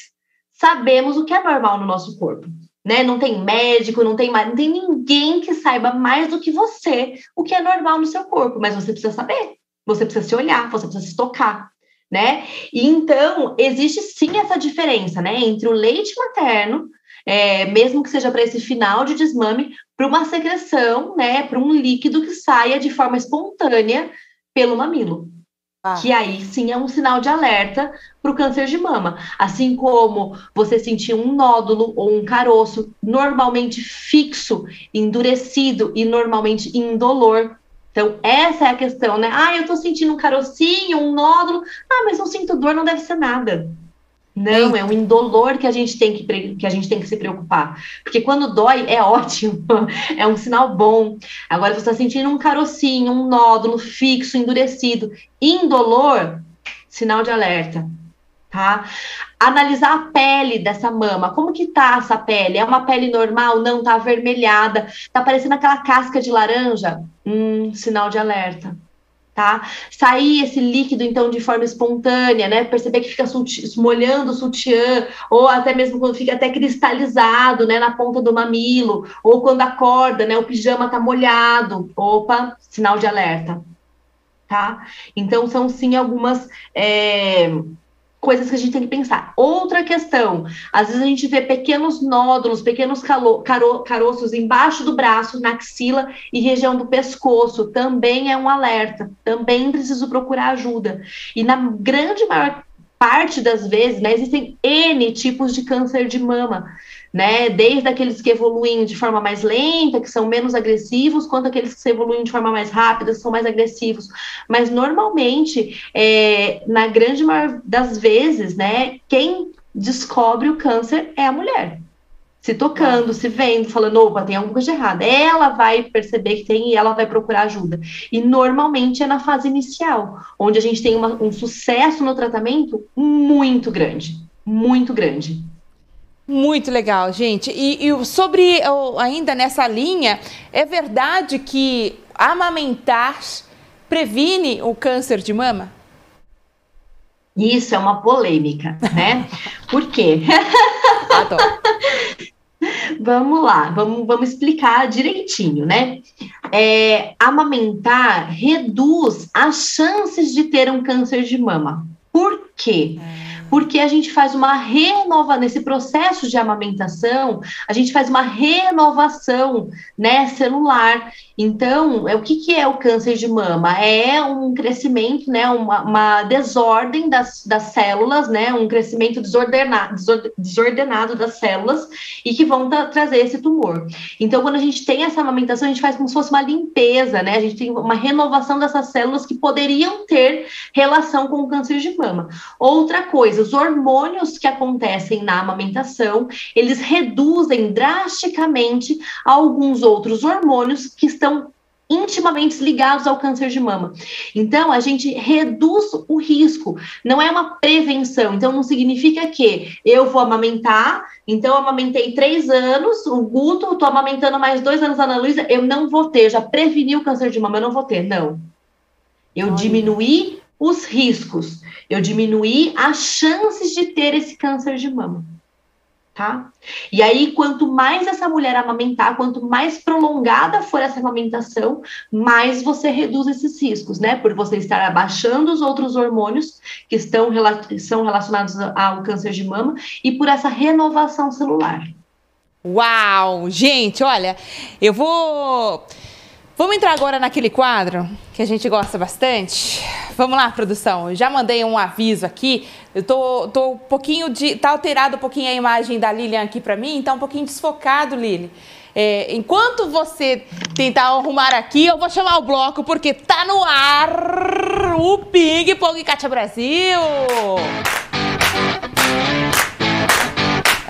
sabemos o que é normal no nosso corpo. Né? Não tem médico, não tem, não tem ninguém que saiba mais do que você o que é normal no seu corpo, mas você precisa saber. Você precisa se olhar, você precisa se tocar, né? E então, existe sim essa diferença, né? Entre o leite materno, é, mesmo que seja para esse final de desmame, para uma secreção, né? Para um líquido que saia de forma espontânea pelo mamilo. Ah. Que aí sim é um sinal de alerta para o câncer de mama. Assim como você sentir um nódulo ou um caroço normalmente fixo, endurecido e normalmente indolor, então, essa é a questão, né? Ah, eu tô sentindo um carocinho, um nódulo. Ah, mas não sinto dor, não deve ser nada. Não, é um indolor que a gente tem que, que a gente tem que se preocupar. Porque quando dói, é ótimo, é um sinal bom. Agora, você está sentindo um carocinho, um nódulo fixo, endurecido, indolor, sinal de alerta tá? Analisar a pele dessa mama, como que tá essa pele? É uma pele normal? Não, tá avermelhada, tá parecendo aquela casca de laranja? Hum, sinal de alerta, tá? Sair esse líquido, então, de forma espontânea, né? Perceber que fica molhando o sutiã, ou até mesmo quando fica até cristalizado, né, na ponta do mamilo, ou quando acorda, né, o pijama tá molhado, opa, sinal de alerta, tá? Então, são sim algumas... É coisas que a gente tem que pensar. Outra questão, às vezes a gente vê pequenos nódulos, pequenos calo, caro, caroços embaixo do braço, na axila e região do pescoço, também é um alerta, também preciso procurar ajuda. E na grande maior parte das vezes, né, existem N tipos de câncer de mama. Né? Desde aqueles que evoluem de forma mais lenta, que são menos agressivos, quanto aqueles que evoluem de forma mais rápida, que são mais agressivos. Mas normalmente, é, na grande maioria das vezes, né, quem descobre o câncer é a mulher. Se tocando, se vendo, falando, opa, tem alguma coisa de errada. Ela vai perceber que tem e ela vai procurar ajuda. E normalmente é na fase inicial, onde a gente tem uma, um sucesso no tratamento muito grande. Muito grande. Muito legal, gente. E, e sobre, ainda nessa linha, é verdade que amamentar previne o câncer de mama? Isso é uma polêmica, né? Por quê? Vamos lá, vamos, vamos explicar direitinho, né? É, amamentar reduz as chances de ter um câncer de mama. Por quê? É porque a gente faz uma renova nesse processo de amamentação, a gente faz uma renovação, né, celular. Então, é o que, que é o câncer de mama? É um crescimento, né, uma, uma desordem das, das células, né, um crescimento desordenado, desordenado das células e que vão trazer esse tumor. Então, quando a gente tem essa amamentação, a gente faz como se fosse uma limpeza, né? A gente tem uma renovação dessas células que poderiam ter relação com o câncer de mama. Outra coisa, os hormônios que acontecem na amamentação, eles reduzem drasticamente alguns outros hormônios que estão intimamente ligados ao câncer de mama. Então, a gente reduz o risco, não é uma prevenção. Então, não significa que eu vou amamentar, então eu amamentei três anos, o Guto, estou amamentando mais dois anos a Ana Luísa, eu não vou ter, já preveni o câncer de mama, eu não vou ter. Não. Eu Olha. diminuí os riscos, eu diminuí as chances de ter esse câncer de mama. Tá? E aí, quanto mais essa mulher amamentar, quanto mais prolongada for essa amamentação, mais você reduz esses riscos, né? Por você estar abaixando os outros hormônios que estão são relacionados ao câncer de mama e por essa renovação celular. Uau! Gente, olha, eu vou Vamos entrar agora naquele quadro que a gente gosta bastante? Vamos lá, produção. Já mandei um aviso aqui. Eu tô, tô um pouquinho de. Tá alterado um pouquinho a imagem da Lilian aqui para mim, tá um pouquinho desfocado, Lili. É, enquanto você tentar arrumar aqui, eu vou chamar o bloco, porque tá no ar o Ping Pong Cátia Brasil!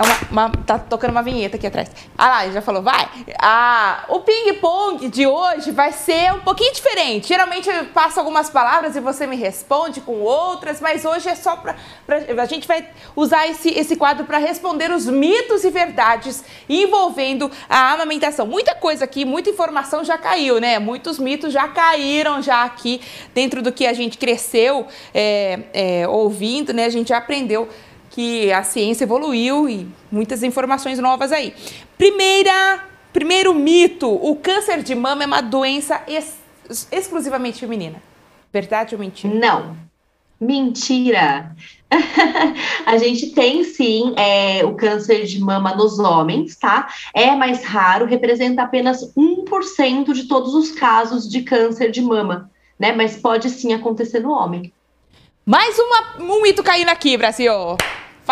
É uma, uma, tá tocando uma vinheta aqui atrás. Ah lá, ele já falou, vai. Ah, o ping-pong de hoje vai ser um pouquinho diferente. Geralmente eu passo algumas palavras e você me responde com outras, mas hoje é só pra. pra a gente vai usar esse, esse quadro para responder os mitos e verdades envolvendo a amamentação. Muita coisa aqui, muita informação já caiu, né? Muitos mitos já caíram já aqui dentro do que a gente cresceu é, é, ouvindo, né? A gente já aprendeu que a ciência evoluiu e muitas informações novas aí. Primeira, primeiro mito: o câncer de mama é uma doença ex exclusivamente feminina. Verdade ou mentira? Não. Mentira. a gente tem sim é, o câncer de mama nos homens, tá? É mais raro, representa apenas 1% de todos os casos de câncer de mama, né? Mas pode sim acontecer no homem. Mais uma, um mito caindo aqui, Brasil.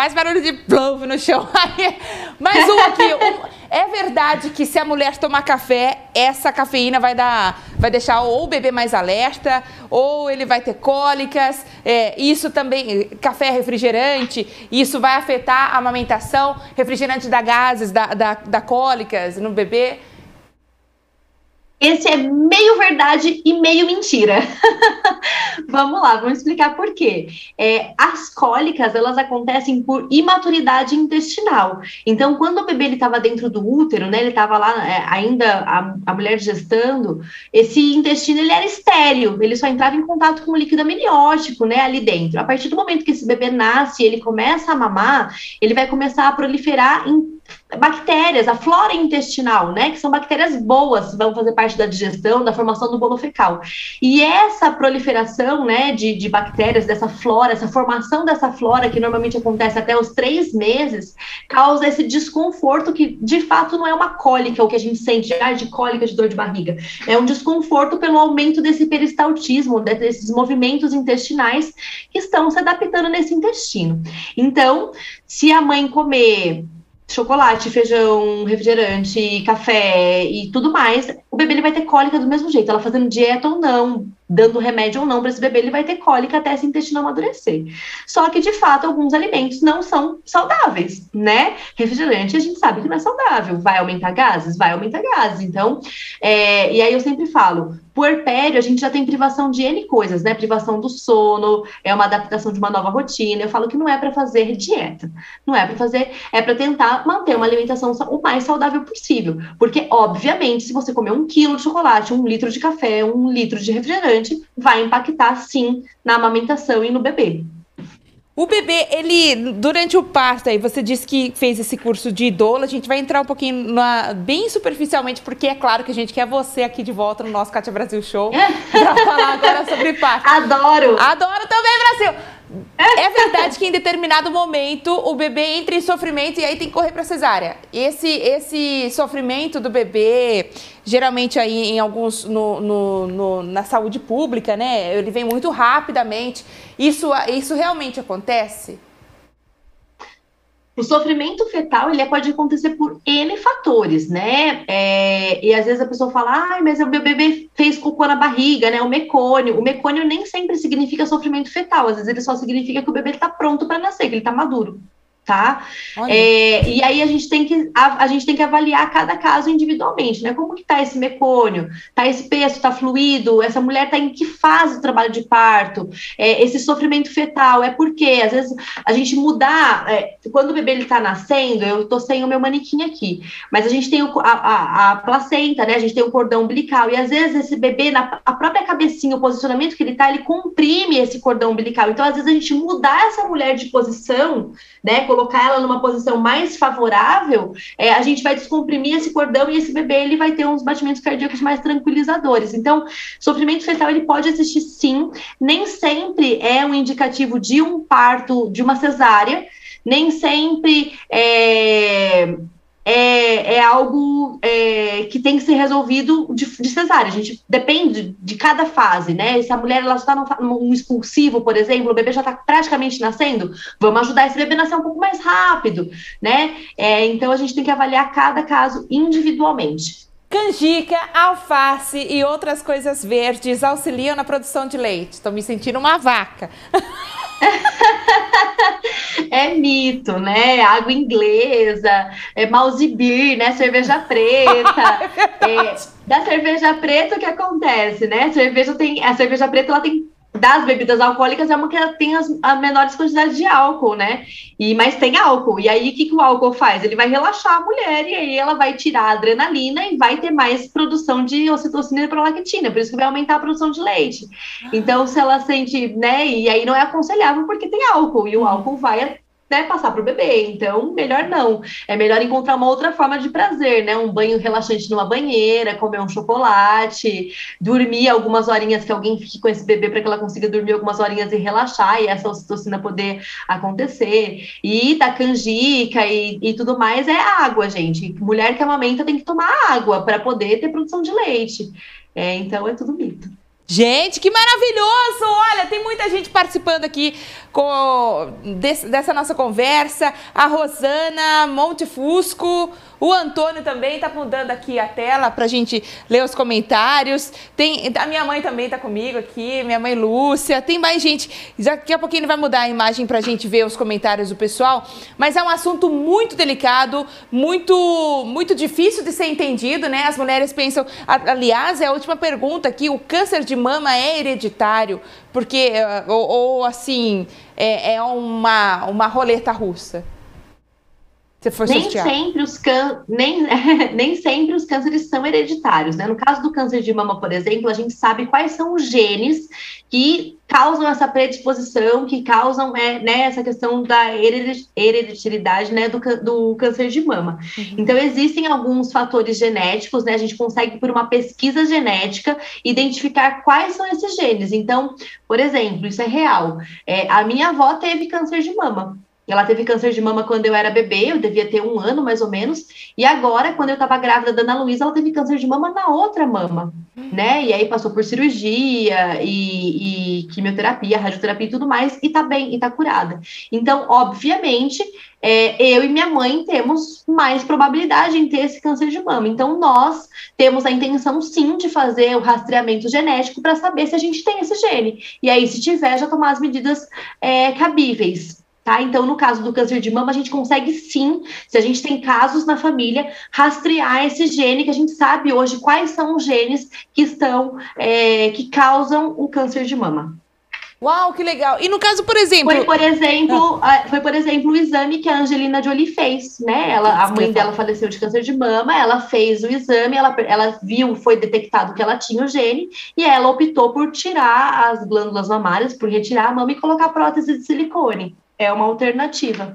Faz barulho de plove no chão. Mais um aqui. Um, é verdade que se a mulher tomar café, essa cafeína vai dar, vai deixar ou o bebê mais alerta, ou ele vai ter cólicas. É, isso também, café é refrigerante, isso vai afetar a amamentação. Refrigerante dá gases, dá cólicas no bebê. Esse é meio verdade e meio mentira. vamos lá, vamos explicar por quê. É, as cólicas, elas acontecem por imaturidade intestinal. Então, quando o bebê estava dentro do útero, né, ele estava lá é, ainda, a, a, mulher gestando, esse intestino ele era estéreo, ele só entrava em contato com o líquido amniótico, né, ali dentro. A partir do momento que esse bebê nasce, ele começa a mamar, ele vai começar a proliferar em bactérias, a flora intestinal, né, que são bactérias boas, vão fazer parte da digestão, da formação do bolo fecal. E essa proliferação, né, de, de bactérias, dessa flora, essa formação dessa flora, que normalmente acontece até os três meses, causa esse desconforto que, de fato, não é uma cólica, o que a gente sente, ah, de cólica, de dor de barriga. É um desconforto pelo aumento desse peristaltismo, desses movimentos intestinais que estão se adaptando nesse intestino. Então, se a mãe comer chocolate, feijão, refrigerante, café e tudo mais, o bebê ele vai ter cólica do mesmo jeito, ela fazendo dieta ou não, dando remédio ou não para esse bebê, ele vai ter cólica até esse intestino amadurecer. Só que, de fato, alguns alimentos não são saudáveis, né? Refrigerante, a gente sabe que não é saudável. Vai aumentar gases? Vai aumentar gases. Então, é, e aí eu sempre falo, puerpério, a gente já tem privação de N coisas, né? Privação do sono, é uma adaptação de uma nova rotina. Eu falo que não é para fazer dieta, não é para fazer, é para tentar manter uma alimentação o mais saudável possível. Porque, obviamente, se você comer um quilo de chocolate, um litro de café, um litro de refrigerante, vai impactar sim na amamentação e no bebê. O bebê, ele, durante o parto, aí você disse que fez esse curso de idola, a gente vai entrar um pouquinho na, bem superficialmente, porque é claro que a gente quer você aqui de volta no nosso Cátia Brasil Show, para falar agora sobre parto. Adoro! Adoro também, Brasil! É verdade que em determinado momento o bebê entra em sofrimento e aí tem que correr para cesárea. Esse, esse sofrimento do bebê, geralmente aí em alguns no, no, no, na saúde pública, né? Ele vem muito rapidamente. Isso, isso realmente acontece? O sofrimento fetal ele pode acontecer por N fatores, né? É, e às vezes a pessoa fala, ah, mas o meu bebê fez cocô na barriga, né? O mecônio. O mecônio nem sempre significa sofrimento fetal, às vezes ele só significa que o bebê está pronto para nascer, que ele está maduro tá? É, e aí a gente tem que a, a, gente tem que avaliar cada caso individualmente, né? Como que tá esse mecônio? Tá espesso, tá fluido? Essa mulher tá em que fase do trabalho de parto? É, esse sofrimento fetal é porque às vezes a gente mudar é, quando o bebê ele tá nascendo, eu tô sem o meu manequim aqui, mas a gente tem o, a, a, a, placenta, né? A gente tem o cordão umbilical e às vezes esse bebê na a própria cabecinha, o posicionamento que ele tá, ele comprime esse cordão umbilical. Então às vezes a gente mudar essa mulher de posição, né? Colocar ela numa posição mais favorável, é, a gente vai descomprimir esse cordão e esse bebê ele vai ter uns batimentos cardíacos mais tranquilizadores. Então, sofrimento fetal ele pode existir sim, nem sempre é um indicativo de um parto, de uma cesárea, nem sempre é, é, é algo é, que tem que ser resolvido de, de, cesárea. A gente depende de cada fase, né? Se a mulher ela está num, expulsivo, por exemplo, o bebê já está praticamente nascendo, vamos ajudar esse bebê a nascer um pouco mais rápido, né? É, então a gente tem que avaliar cada caso individualmente. Canjica, alface e outras coisas verdes auxiliam na produção de leite. Estou me sentindo uma vaca. é mito, né? Água inglesa, é beer, né? Cerveja preta. é, da cerveja preta, o que acontece, né? A cerveja tem, a cerveja preta ela tem das bebidas alcoólicas é uma que tem as, as, menores quantidades de álcool, né? E, mas tem álcool. E aí, o que, que o álcool faz? Ele vai relaxar a mulher e aí ela vai tirar a adrenalina e vai ter mais produção de ocitocina e prolactina. Por isso que vai aumentar a produção de leite. Então, se ela sente, né? E aí não é aconselhável porque tem álcool. E o álcool vai né, passar para o bebê. Então, melhor não. É melhor encontrar uma outra forma de prazer, né? Um banho relaxante numa banheira, comer um chocolate, dormir algumas horinhas, que alguém fique com esse bebê para que ela consiga dormir algumas horinhas e relaxar e essa ocitocina poder acontecer. E da canjica e, e tudo mais é água, gente. Mulher que amamenta tem que tomar água para poder ter produção de leite. É, então, é tudo mito. Gente, que maravilhoso! Olha, tem muita gente participando aqui com, desse, dessa nossa conversa. A Rosana Montefusco, o Antônio também está mudando aqui a tela para a gente ler os comentários. Tem, a minha mãe também está comigo aqui, minha mãe Lúcia. Tem mais gente. Daqui a pouquinho ele vai mudar a imagem para a gente ver os comentários do pessoal. Mas é um assunto muito delicado, muito, muito difícil de ser entendido, né? As mulheres pensam. Aliás, é a última pergunta aqui: o câncer de mama é hereditário? Porque, eh, ou, ou assim, é, é uma, uma roleta russa? Nem sempre os can... nem, nem sempre os cânceres são hereditários, né? No caso do câncer de mama, por exemplo, a gente sabe quais são os genes que causam essa predisposição, que causam é, né, essa questão da hereditariedade né, do, do câncer de mama. Uhum. Então, existem alguns fatores genéticos, né? A gente consegue, por uma pesquisa genética, identificar quais são esses genes. Então, por exemplo, isso é real. É, a minha avó teve câncer de mama Ela teve câncer de mama quando eu era bebê, eu devia ter um ano mais ou menos. E agora, quando eu estava grávida da Ana Luísa, ela teve câncer de mama na outra mama, né? E aí passou por cirurgia e, e quimioterapia, radioterapia e tudo mais, e tá bem, e tá curada. Então, obviamente, é, eu e minha mãe temos mais probabilidade em ter esse câncer de mama. Então, nós temos a intenção, sim, de fazer o rastreamento genético para saber se a gente tem esse gene. E aí, se tiver, já tomar as medidas é, cabíveis. Tá? Então, no caso do câncer de mama, a gente consegue sim, se a gente tem casos na família, rastrear esse gene, que a gente sabe hoje quais são os genes que estão, é, que causam o câncer de mama. Uau, que legal. E no caso, por exemplo. Foi, por exemplo, ah. foi, por exemplo, o exame que a Angelina Jolie fez, né? Ela, a mãe dela faleceu de câncer de mama, ela fez o exame, ela, ela viu, foi detectado que ela tinha o gene, e ela optou por tirar as glândulas mamárias, por retirar a mama e colocar prótese de silicone. É uma alternativa.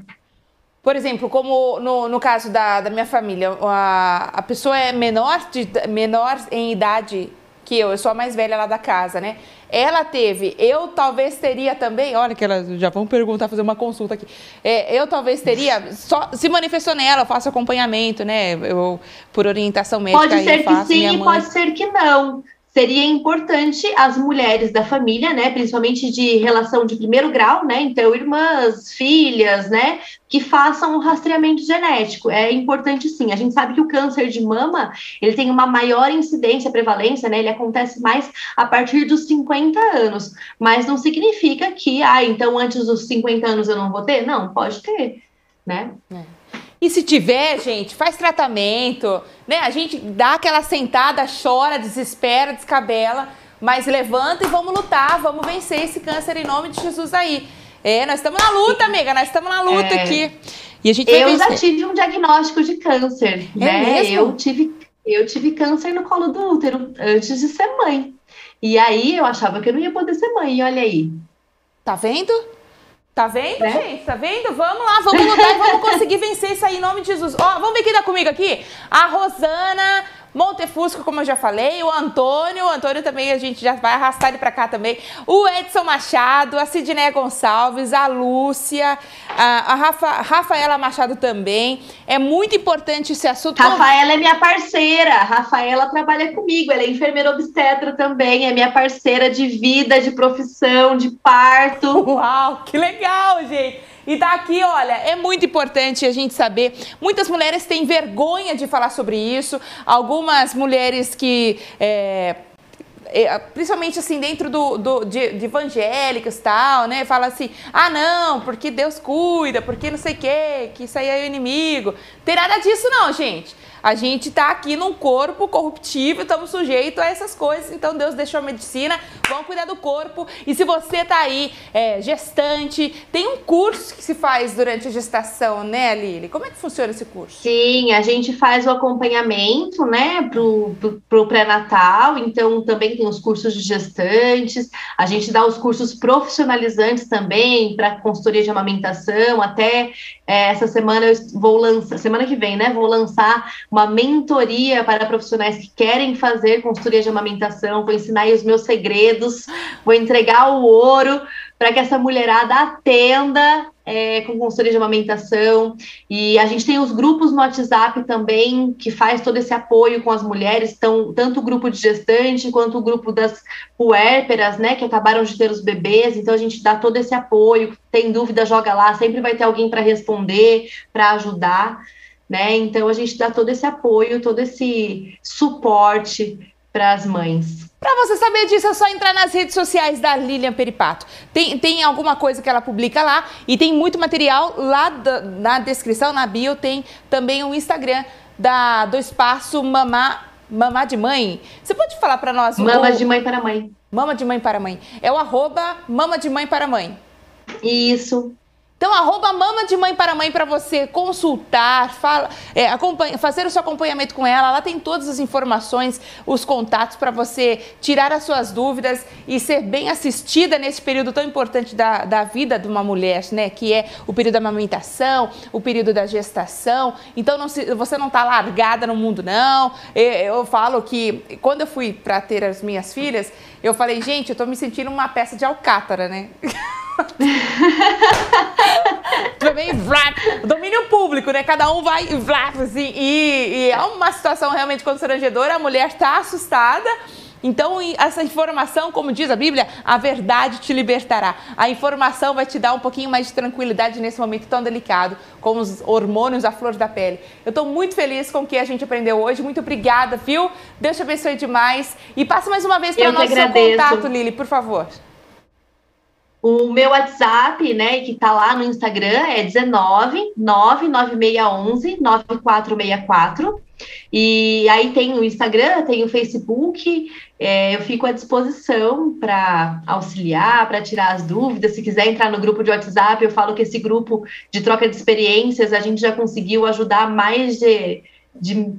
Por exemplo, como no, no caso da, da minha família, a, a pessoa é menor, de, menor em idade que eu, eu sou a mais velha lá da casa, né? Ela teve, eu talvez teria também, olha que elas já vão perguntar, fazer uma consulta aqui. É, eu talvez teria, só se manifestou nela, eu faço acompanhamento, né? Eu, por orientação médica. Pode ser que sim e pode ser que não seria importante as mulheres da família, né, principalmente de relação de primeiro grau, né, então irmãs, filhas, né, que façam o rastreamento genético. É importante sim. A gente sabe que o câncer de mama, ele tem uma maior incidência, prevalência, né, ele acontece mais a partir dos 50 anos, mas não significa que, ah, então antes dos 50 anos eu não vou ter? Não, pode ter, né? É. E se tiver, gente, faz tratamento, né? A gente dá aquela sentada, chora, desespera, descabela, mas levanta e vamos lutar, vamos vencer esse câncer em nome de Jesus aí. É, nós estamos na luta, amiga, nós estamos na luta é. aqui. E a gente eu já tive um diagnóstico de câncer, é né? Mesmo? Eu tive, eu tive câncer no colo do útero antes de ser mãe. E aí eu achava que eu não ia poder ser mãe, olha aí. Tá vendo? Tá vendo, né? gente? Tá vendo? Vamos lá, vamos lutar e vamos conseguir vencer isso aí em nome de Jesus. Ó, vamos ver quem tá comigo aqui? A Rosana Montefusco, como eu já falei, o Antônio, o Antônio também a gente já vai arrastar ele para cá também, o Edson Machado, a Sidneia Gonçalves, a Lúcia, a, a Rafa, Rafaela Machado também. É muito importante esse assunto. Rafaela é minha parceira, Rafaela trabalha comigo, ela é enfermeira obstetra também, é minha parceira de vida, de profissão, de parto. Uau, que legal, gente! E daqui, olha, é muito importante a gente saber. Muitas mulheres têm vergonha de falar sobre isso. Algumas mulheres que. É, é principalmente assim dentro do, do de, de evangélicos tal, né? Fala assim, ah não, porque Deus cuida, porque não sei o quê, que isso aí é o inimigo. Tem nada disso não, gente. A gente está aqui num corpo corruptível, estamos sujeitos a essas coisas. Então Deus deixou a medicina, vamos cuidar do corpo. E se você está aí, é, gestante, tem um curso que se faz durante a gestação, né, Lili? Como é que funciona esse curso? Sim, a gente faz o acompanhamento, né, pro, pro, pro pré-natal. Então também tem os cursos de gestantes. A gente dá os cursos profissionalizantes também para consultoria de amamentação. Até é, essa semana eu vou lançar, semana que vem, né? Vou lançar uma mentoria para profissionais que querem fazer consultoria de amamentação. Vou ensinar os meus segredos, vou entregar o ouro para que essa mulherada atenda é, com consultoria de amamentação. E a gente tem os grupos no WhatsApp também, que faz todo esse apoio com as mulheres, então, tanto o grupo de gestante quanto o grupo das puérperas, né, que acabaram de ter os bebês. Então, a gente dá todo esse apoio. Tem dúvida, joga lá, sempre vai ter alguém para responder, para ajudar. Né? Então, a gente dá todo esse apoio, todo esse suporte para as mães. Para você saber disso, é só entrar nas redes sociais da Lilian Peripato. Tem, tem alguma coisa que ela publica lá e tem muito material lá da, na descrição, na bio, tem também o Instagram da, do espaço Mamá, Mamá de Mãe. Você pode falar para nós? Mama o... de Mãe para Mãe. Mama de Mãe para Mãe. É o arroba Mama de Mãe para Mãe. Isso. Então, arroba mama de mãe para mãe para você consultar, fala, é, fazer o seu acompanhamento com ela. Ela tem todas as informações, os contatos para você tirar as suas dúvidas e ser bem assistida nesse período tão importante da, da vida de uma mulher, né? Que é o período da amamentação, o período da gestação. Então, não se, você não está largada no mundo, não. Eu, eu falo que quando eu fui para ter as minhas filhas, eu falei, gente, eu estou me sentindo uma peça de alcátara, né? Também, domínio público, né? Cada um vai assim, e, e é uma situação realmente constrangedora. A mulher está assustada. Então, essa informação, como diz a Bíblia, a verdade te libertará. A informação vai te dar um pouquinho mais de tranquilidade nesse momento tão delicado, com os hormônios à flor da pele. Eu estou muito feliz com o que a gente aprendeu hoje. Muito obrigada, viu? Deus te abençoe demais. E passa mais uma vez para o nosso contato, Lili, por favor. O meu WhatsApp, né, que tá lá no Instagram é 19 99611 9464. E aí tem o Instagram, tem o Facebook, é, eu fico à disposição para auxiliar, para tirar as dúvidas. Se quiser entrar no grupo de WhatsApp, eu falo que esse grupo de troca de experiências, a gente já conseguiu ajudar mais de, de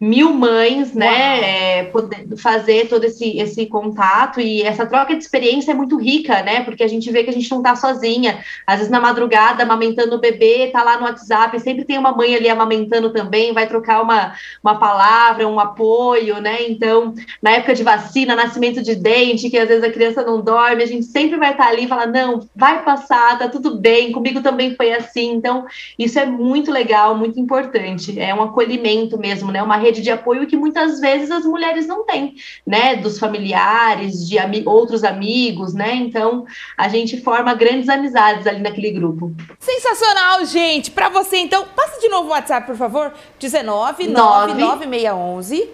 mil mães, né, é, poder fazer todo esse, esse contato. E essa troca de experiência é muito rica, né, porque a gente vê que a gente não tá sozinha, às vezes na madrugada, amamentando o bebê, tá lá no WhatsApp, sempre tem uma mãe ali amamentando também, vai trocar uma, uma palavra, um apoio, né, então, na época de vacina, nascimento de dente, que às vezes a criança não dorme, a gente sempre vai estar tá ali e falar, não, vai passar, tá tudo bem, comigo também foi assim, então, isso é muito legal, muito importante, é um acolhimento mesmo, né, uma rede de apoio que muitas vezes as mulheres não têm, né? Dos familiares, de ami outros amigos, né? Então a gente forma grandes amizades ali naquele grupo. Sensacional, gente! Para você, então, passa de novo o WhatsApp, por favor. 19 99611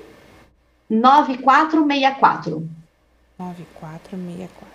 9464. 9464.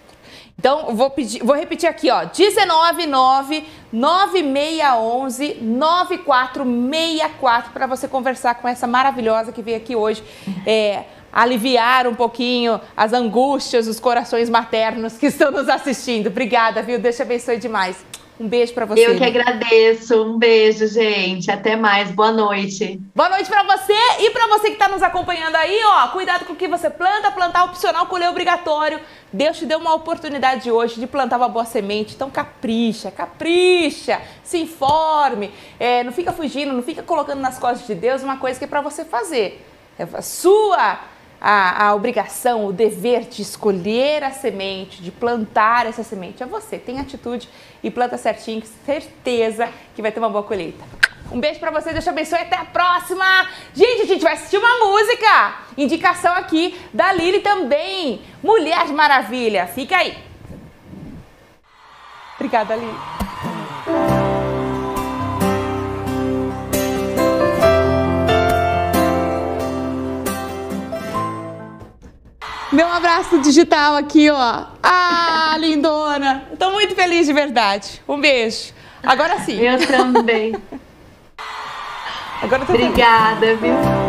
Então, vou, pedir, vou repetir aqui, ó. 199 9611 9464 para você conversar com essa maravilhosa que veio aqui hoje. É, aliviar um pouquinho as angústias, os corações maternos que estão nos assistindo. Obrigada, viu? Deus te abençoe demais. Um beijo para você. Eu que agradeço. Um beijo, gente. Até mais. Boa noite. Boa noite para você e para você que está nos acompanhando aí, ó. Cuidado com o que você planta, plantar opcional, colher obrigatório. Deus te deu uma oportunidade hoje de plantar uma boa semente. Então capricha, capricha, se informe. É, não fica fugindo, não fica colocando nas costas de Deus uma coisa que é para você fazer. É sua a, a obrigação, o dever de escolher a semente, de plantar essa semente. É você, tem atitude e planta certinho, certeza que vai ter uma boa colheita. Um beijo para você, Deus te abençoe, até a próxima! Gente, a gente vai assistir uma música! Indicação aqui da Lili também, Mulher Maravilha, fica aí! Obrigada, Lili. Meu abraço digital aqui, ó. Ah, lindona. Estou muito feliz de verdade. Um beijo. Agora sim. Eu também. Agora Obrigada, viu?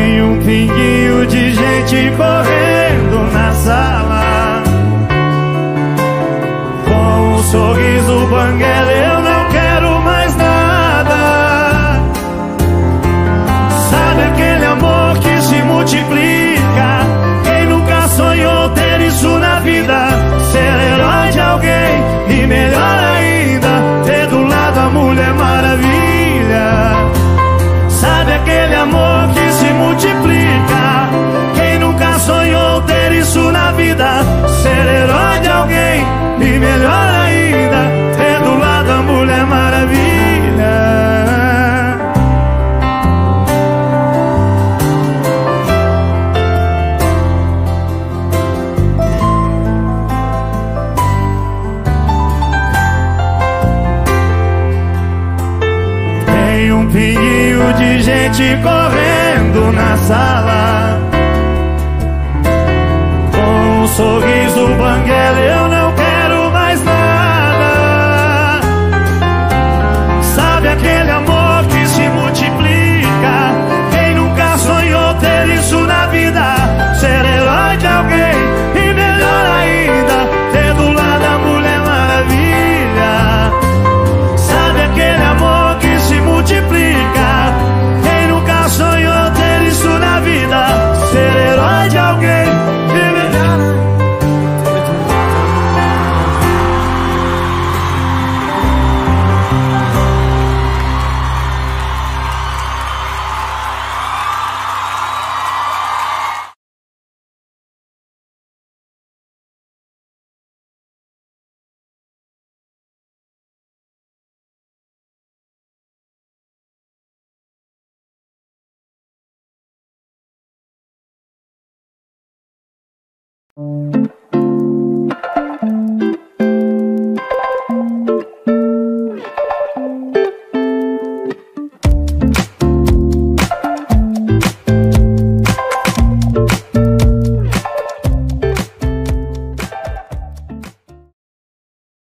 tem um pinguinho de gente correndo na sala. Com um sorriso banguela eu não quero mais nada. Sabe aquele amor que se multiplica? Quem nunca sonhou ter isso na vida? Ser herói de alguém e melhor ainda Ter do lado a Mulher Maravilha. Sabe aquele amor que